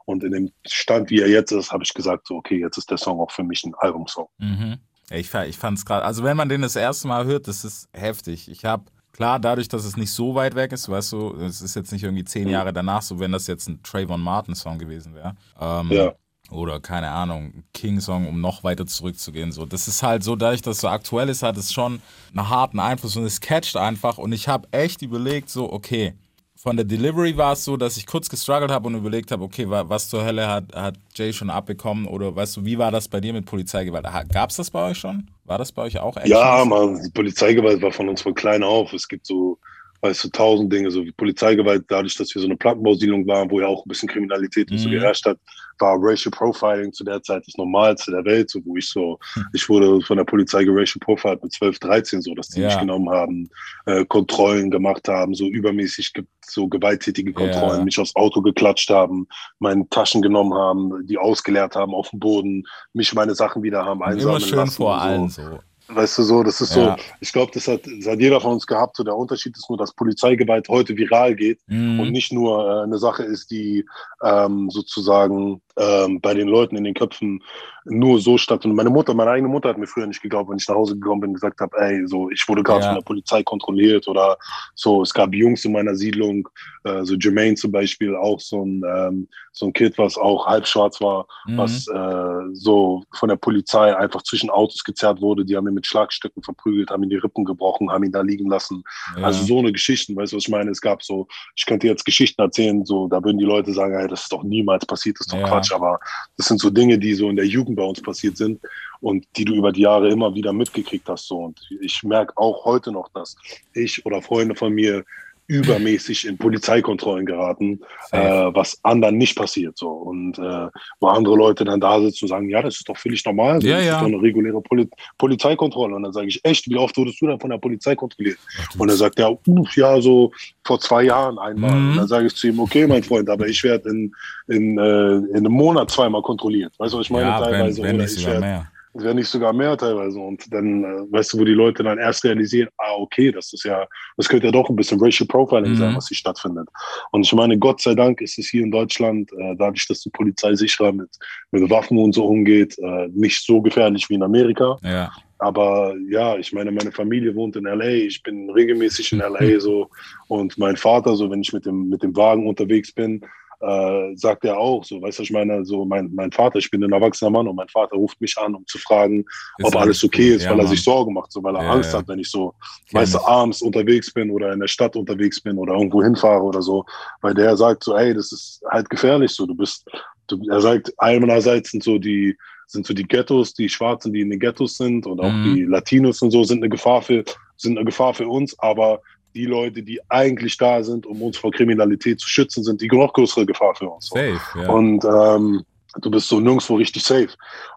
Und in dem Stand, wie er jetzt ist, habe ich gesagt, so, okay, jetzt ist der Song auch für mich ein Albumsong. Mhm. Ich, ich fand es gerade, also wenn man den das erste Mal hört, das ist heftig. Ich habe, klar, dadurch, dass es nicht so weit weg ist, weißt du, es ist jetzt nicht irgendwie zehn Mhm. Jahre danach, so wenn das jetzt ein Trayvon Martin-Song gewesen wäre. Ähm, Ja. Oder keine Ahnung, King Song, um noch weiter zurückzugehen. So, das ist halt so, dadurch, dass es so aktuell ist, hat es schon einen harten Einfluss und es catcht einfach. Und ich habe echt überlegt, so, okay, von der Delivery war es so, dass ich kurz gestruggelt habe und überlegt habe, okay, wa- was zur Hölle hat, hat Jay schon abbekommen oder weißt du, wie war das bei dir mit Polizeigewalt? Gab es das bei euch schon? War das bei euch auch echt? Ja, man, die Polizeigewalt war von uns von klein auf. Es gibt so, weißt du, tausend Dinge. So wie Polizeigewalt, dadurch, dass wir so eine Plattenbausiedlung waren, wo ja auch ein bisschen Kriminalität und so Mhm. geherrscht hat, war Racial Profiling zu der Zeit das Normalste der Welt. So, wo ich so, ich wurde von der Polizei geracial profiled mit 12, 13, so, dass die Ja. mich genommen haben, äh, Kontrollen gemacht haben, so übermäßig ge so gewalttätige Kontrollen, Ja. mich aufs Auto geklatscht haben, meine Taschen genommen haben, die ausgeleert haben auf dem Boden, mich meine Sachen wieder haben einsammeln Immer schön lassen vor so. allen so. Weißt du so, das ist Ja. so, ich glaube, das hat, das hat jeder von uns gehabt. So der Unterschied ist nur, dass Polizeigewalt heute viral geht Mhm. und nicht nur äh, eine Sache ist, die ähm, sozusagen ähm, bei den Leuten in den Köpfen nur so stattfindet. Meine Mutter, meine eigene Mutter hat mir früher nicht geglaubt, wenn ich nach Hause gekommen bin und gesagt habe, ey, so ich wurde gerade Ja. von der Polizei kontrolliert oder so. Es gab Jungs in meiner Siedlung, äh, so Jermaine zum Beispiel, auch so ein ähm, so ein Kid, was auch halb schwarz war, Mhm. was äh, so von der Polizei einfach zwischen Autos gezerrt wurde. Die haben ihn mit Schlagstöcken verprügelt, haben ihn die Rippen gebrochen, haben ihn da liegen lassen. ja. Also so eine Geschichten, weißt du, was ich meine? Es gab so, ich könnte jetzt Geschichten erzählen, so, da würden die Leute sagen, ey, das ist doch niemals passiert, das ist doch Ja. Quatsch, aber das sind so Dinge, die so in der Jugend bei uns passiert sind und die du über die Jahre immer wieder mitgekriegt hast, so. Und ich merke auch heute noch, dass ich oder Freunde von mir übermäßig in Polizeikontrollen geraten, äh, was anderen nicht passiert, so. Und äh, wo andere Leute dann da sitzen und sagen, ja, das ist doch völlig normal, so. Ja, das ja. ist doch eine reguläre Poli Polizeikontrolle. Und dann sage ich, echt, wie oft wurdest du dann von der Polizei kontrolliert? Ach, Und er sagt, ja, uff, ja, so vor zwei Jahren einmal. Mhm. Und dann sage ich zu ihm, okay, mein Freund, aber ich werde in, in, äh, in einem Monat zweimal kontrolliert. Weißt du, was ich meine? ja, wenn, teilweise. wenn Oder nicht ich werde. Wenn nicht sogar mehr teilweise. Und dann, äh, weißt du, wo die Leute dann erst realisieren, ah, okay, das ist ja, das könnte ja doch ein bisschen Racial Profiling Mhm. sein, was hier stattfindet. Und ich meine, Gott sei Dank ist es hier in Deutschland, äh, dadurch, dass die Polizei sicherer mit, mit Waffen und so umgeht, äh, nicht so gefährlich wie in Amerika. Ja. Aber ja, ich meine, meine Familie wohnt in LA, ich bin regelmäßig in LA *laughs* so und mein Vater, so wenn ich mit dem, mit dem Wagen unterwegs bin, äh, sagt er auch so, weißt du, ich meine, so mein, mein Vater, ich bin ein erwachsener Mann und mein Vater ruft mich an, um zu fragen, Ist ob alles okay ist, Ja, weil er sich Sorgen macht, so weil er Ja, Angst ja. hat, wenn ich so, weißt du, abends unterwegs bin oder in der Stadt unterwegs bin oder irgendwo hinfahre oder so, weil der sagt so, ey, das ist halt gefährlich, so, du bist, du, er sagt, einerseits sind so die, sind so die Ghettos, die Schwarzen, die in den Ghettos sind und auch Mhm. die Latinos und so sind eine Gefahr für, sind eine Gefahr für uns, aber die Leute, die eigentlich da sind, um uns vor Kriminalität zu schützen, sind die noch größere Gefahr für uns. Safe, ja. Und ähm, du bist so nirgendwo richtig safe.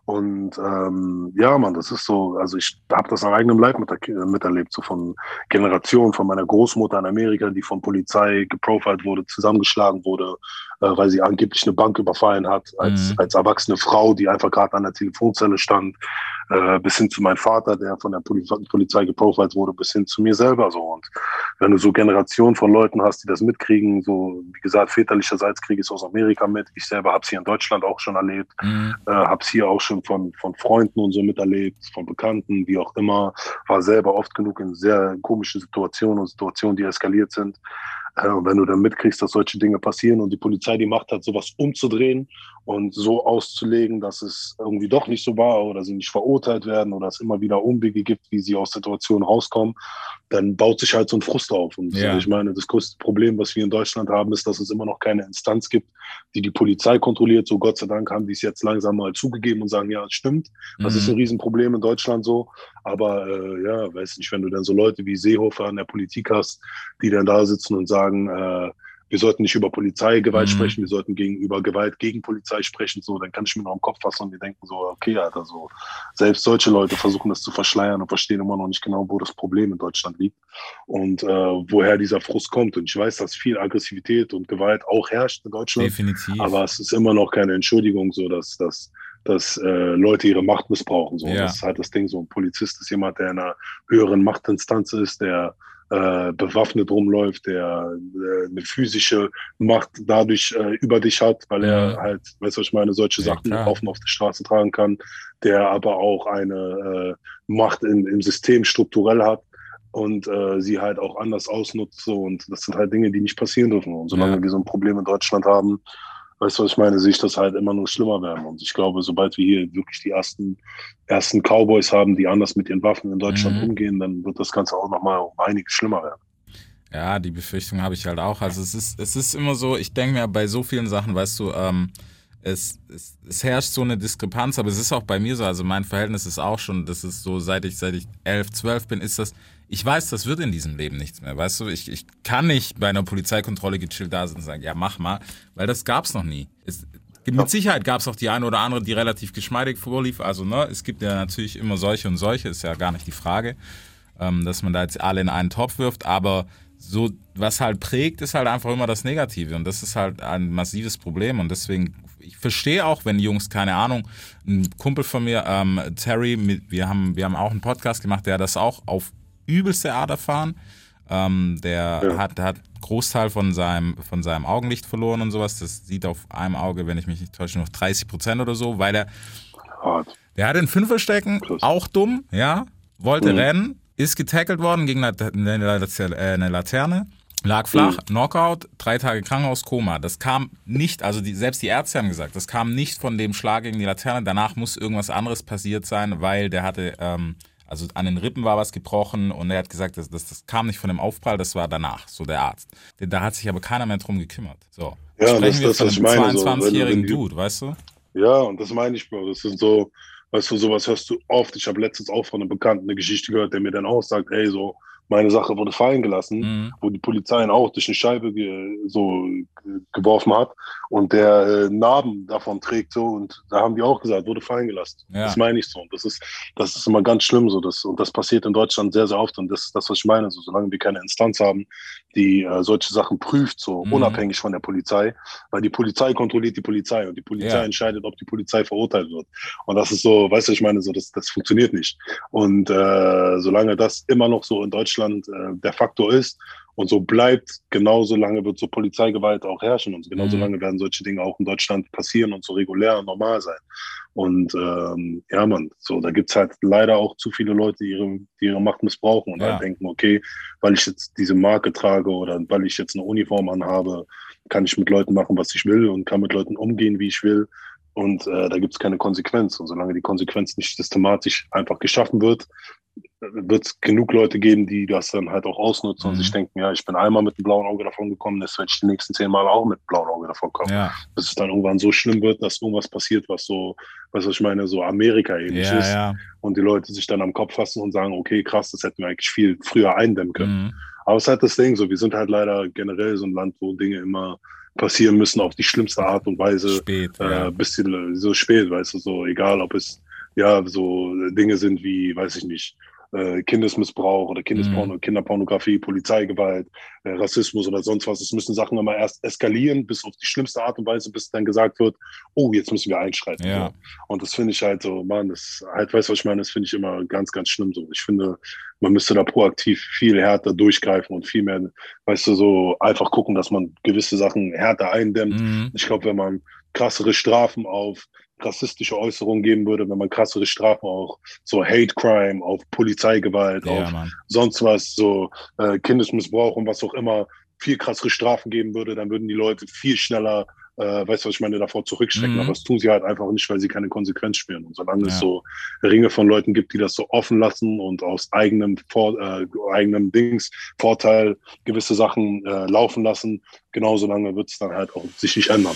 Und ähm, ja, man, das ist so, also ich habe das am eigenen Leib mit, miterlebt, so von Generationen, von meiner Großmutter in Amerika, die von Polizei geprofilt wurde, zusammengeschlagen wurde, äh, weil sie angeblich eine Bank überfallen hat, als, Mhm. als erwachsene Frau, die einfach gerade an der Telefonzelle stand, äh, bis hin zu meinem Vater, der von der Poli Polizei geprofilt wurde, bis hin zu mir selber so. Und wenn du so Generationen von Leuten hast, die das mitkriegen, so wie gesagt, väterlicherseits kriege ich es aus Amerika mit. Ich selber habe es hier in Deutschland auch schon erlebt, Mhm. äh, habe es hier auch schon von, von Freunden und so miterlebt, von Bekannten, wie auch immer. War selber oft genug in sehr komischen Situationen und Situationen, die eskaliert sind. Äh, und wenn du dann mitkriegst, dass solche Dinge passieren und die Polizei die Macht hat, sowas umzudrehen und so auszulegen, dass es irgendwie doch nicht so war oder sie nicht verurteilt werden oder es immer wieder Umwege gibt, wie sie aus Situationen rauskommen, dann baut sich halt so ein Frust auf. Und Ja. äh, ich meine, das größte Problem, was wir in Deutschland haben, ist, dass es immer noch keine Instanz gibt, die die Polizei kontrolliert. So Gott sei Dank haben die es jetzt langsam mal zugegeben und sagen, ja, es stimmt. Das ist Mhm. ein Riesenproblem in Deutschland so. Aber äh, ja, weiß nicht, wenn du dann so Leute wie Seehofer in der Politik hast, die dann da sitzen und sagen, äh, wir sollten nicht über Polizeigewalt Mhm. sprechen, wir sollten gegenüber Gewalt gegen Polizei sprechen, so, dann kann ich mir noch im Kopf fassen und wir denken so, okay, Alter, so, selbst solche Leute versuchen das zu verschleiern und verstehen immer noch nicht genau, wo das Problem in Deutschland liegt und äh, woher dieser Frust kommt. Und ich weiß, dass viel Aggressivität und Gewalt auch herrscht in Deutschland. Definitiv. Aber es ist immer noch keine Entschuldigung, so dass, dass, dass äh, Leute ihre Macht missbrauchen. So. Ja. Das ist halt das Ding. So ein Polizist ist jemand, der in einer höheren Machtinstanz ist, der äh, bewaffnet rumläuft, der äh, eine physische Macht dadurch äh, über dich hat, weil er Mhm. halt, weißt du, was ich meine, solche Ja, Sachen offen auf der Straße tragen kann, der aber auch eine äh, Macht in, im System strukturell hat und äh, sie halt auch anders ausnutzt. So. Und das sind halt Dinge, die nicht passieren dürfen. Und solange Ja. wir so ein Problem in Deutschland haben, weißt du, was ich meine, sehe ich das halt immer nur schlimmer werden. Und ich glaube, sobald wir hier wirklich die ersten, ersten Cowboys haben, die anders mit ihren Waffen in Deutschland Mhm. umgehen, dann wird das Ganze auch nochmal um einiges schlimmer werden. Ja, die Befürchtung habe ich halt auch. Also es ist, es ist immer so, ich denke mir bei so vielen Sachen, weißt du, ähm, es, es, es herrscht so eine Diskrepanz, aber es ist auch bei mir so, also mein Verhältnis ist auch schon, das ist so, seit ich, seit ich elf, zwölf bin, ist das, ich weiß, das wird in diesem Leben nichts mehr, weißt du, ich, ich kann nicht bei einer Polizeikontrolle gechillt da sitzen und sagen, ja, mach mal, weil das gab's noch nie. Es, mit Sicherheit gab es auch die eine oder andere, die relativ geschmeidig vorlief, also ne, es gibt ja natürlich immer solche und solche, ist ja gar nicht die Frage, ähm, dass man da jetzt alle in einen Topf wirft, aber so, was halt prägt, ist halt einfach immer das Negative. Und das ist halt ein massives Problem. Und deswegen, ich verstehe auch, wenn Jungs, keine Ahnung, ein Kumpel von mir, ähm, Terry, mit, wir, haben, wir haben auch einen Podcast gemacht, der das auch auf übelste Art erfahren. Ähm, der Ja. hat, hat Großteil von seinem, von seinem Augenlicht verloren und sowas. Das sieht auf einem Auge, wenn ich mich nicht täusche, noch 30 Prozent oder so, weil er Hart. der hat den Fünfer stecken, auch dumm, ja. Wollte Mhm. rennen, ist getackelt worden gegen äh, eine Laterne, lag flach, Mhm. Knockout, drei Tage Krankenhaus, Koma. Das kam nicht, also die, selbst die Ärzte haben gesagt, das kam nicht von dem Schlag gegen die Laterne. Danach muss irgendwas anderes passiert sein, weil der hatte, ähm, also an den Rippen war was gebrochen und er hat gesagt, das, das, das kam nicht von dem Aufprall, das war danach, so der Arzt. Da hat sich aber keiner mehr drum gekümmert. So. Ja, Sprechen das wir das, von einem meine, so, wenn- 22-jährigen wenn die- Dude, weißt du? Ja, und das meine ich, Bro. Das sind so, weißt du, sowas hörst du oft. Ich habe letztens auch von einem Bekannten eine Geschichte gehört, der mir dann auch sagt, ey, so, meine Sache wurde fallen gelassen, Mhm. wo die Polizei ihn auch durch eine Scheibe so geworfen hat und der äh, Narben davon trägt so und da haben die auch gesagt, wurde fallen gelassen. Ja. Das meine ich so. Und das ist, das ist immer ganz schlimm so. Das, und das passiert in Deutschland sehr, sehr oft. Und das ist das, was ich meine. So, solange wir keine Instanz haben, die äh, solche Sachen prüft, so Mhm. unabhängig von der Polizei, weil die Polizei kontrolliert die Polizei und die Polizei Ja. entscheidet, ob die Polizei verurteilt wird. Und das ist so, weißt du, ich meine, so, das, das funktioniert nicht. Und äh, solange das immer noch so in Deutschland äh, der Faktor ist und so bleibt, genauso lange wird so Polizeigewalt auch herrschen und genauso Mhm. lange werden solche Dinge auch in Deutschland passieren und so regulär und normal sein. Und ähm, ja, man, so, da gibt's halt leider auch zu viele Leute, die ihre, die ihre Macht missbrauchen und Ja. halt denken, okay, weil ich jetzt diese Marke trage oder weil ich jetzt eine Uniform anhabe, kann ich mit Leuten machen, was ich will und kann mit Leuten umgehen, wie ich will. Und äh, da gibt's keine Konsequenz. Und solange die Konsequenz nicht systematisch einfach geschaffen wird, wird es genug Leute geben, die das dann halt auch ausnutzen und Mhm. sich denken, ja, ich bin einmal mit einem blauen Auge davon gekommen, jetzt werde ich die nächsten zehn Mal auch mit einem blauen Auge davon kommen. Ja, Bis es dann irgendwann so schlimm wird, dass irgendwas passiert, was so, was ich meine, so Amerika ähnlich ja, ist. ja. Und die Leute sich dann am Kopf fassen und sagen, okay, krass, das hätten wir eigentlich viel früher eindämmen können. Mhm. Aber es ist halt das Ding, so, wir sind halt leider generell so ein Land, wo Dinge immer passieren müssen auf die schlimmste Art und Weise Spät. äh, ja. bis die, so spät, weißt du, so egal, ob es ja so Dinge sind wie, weiß ich nicht, äh, Kindesmissbrauch oder Kindesporno, Mhm. Kinderpornografie, Polizeigewalt, äh, Rassismus oder sonst was. Es müssen Sachen immer erst eskalieren bis auf die schlimmste Art und Weise, bis dann gesagt wird, oh, jetzt müssen wir einschreiten. Ja. Und das finde ich halt so, man, das halt, weißt du, was ich meine, das finde ich immer ganz, ganz schlimm so. Ich finde, man müsste da proaktiv viel härter durchgreifen und viel mehr, weißt du, so einfach gucken, dass man gewisse Sachen härter eindämmt. Mhm. Ich glaube, wenn man krassere Strafen auf rassistische Äußerungen geben würde, wenn man krassere Strafen auch so Hate Crime, auf Polizeigewalt, Ja, auf Mann. sonst was, so äh, Kindesmissbrauch und was auch immer, viel krassere Strafen geben würde, dann würden die Leute viel schneller, äh, weißt du, was ich meine, davor zurückschrecken. Mhm. Aber das tun sie halt einfach nicht, weil sie keine Konsequenz spüren. Und solange es Ja. so Ringe von Leuten gibt, die das so offen lassen und aus eigenem, Vor äh, eigenem Dings, Vorteil gewisse Sachen äh, laufen lassen, genauso lange wird es dann halt auch sich nicht ändern.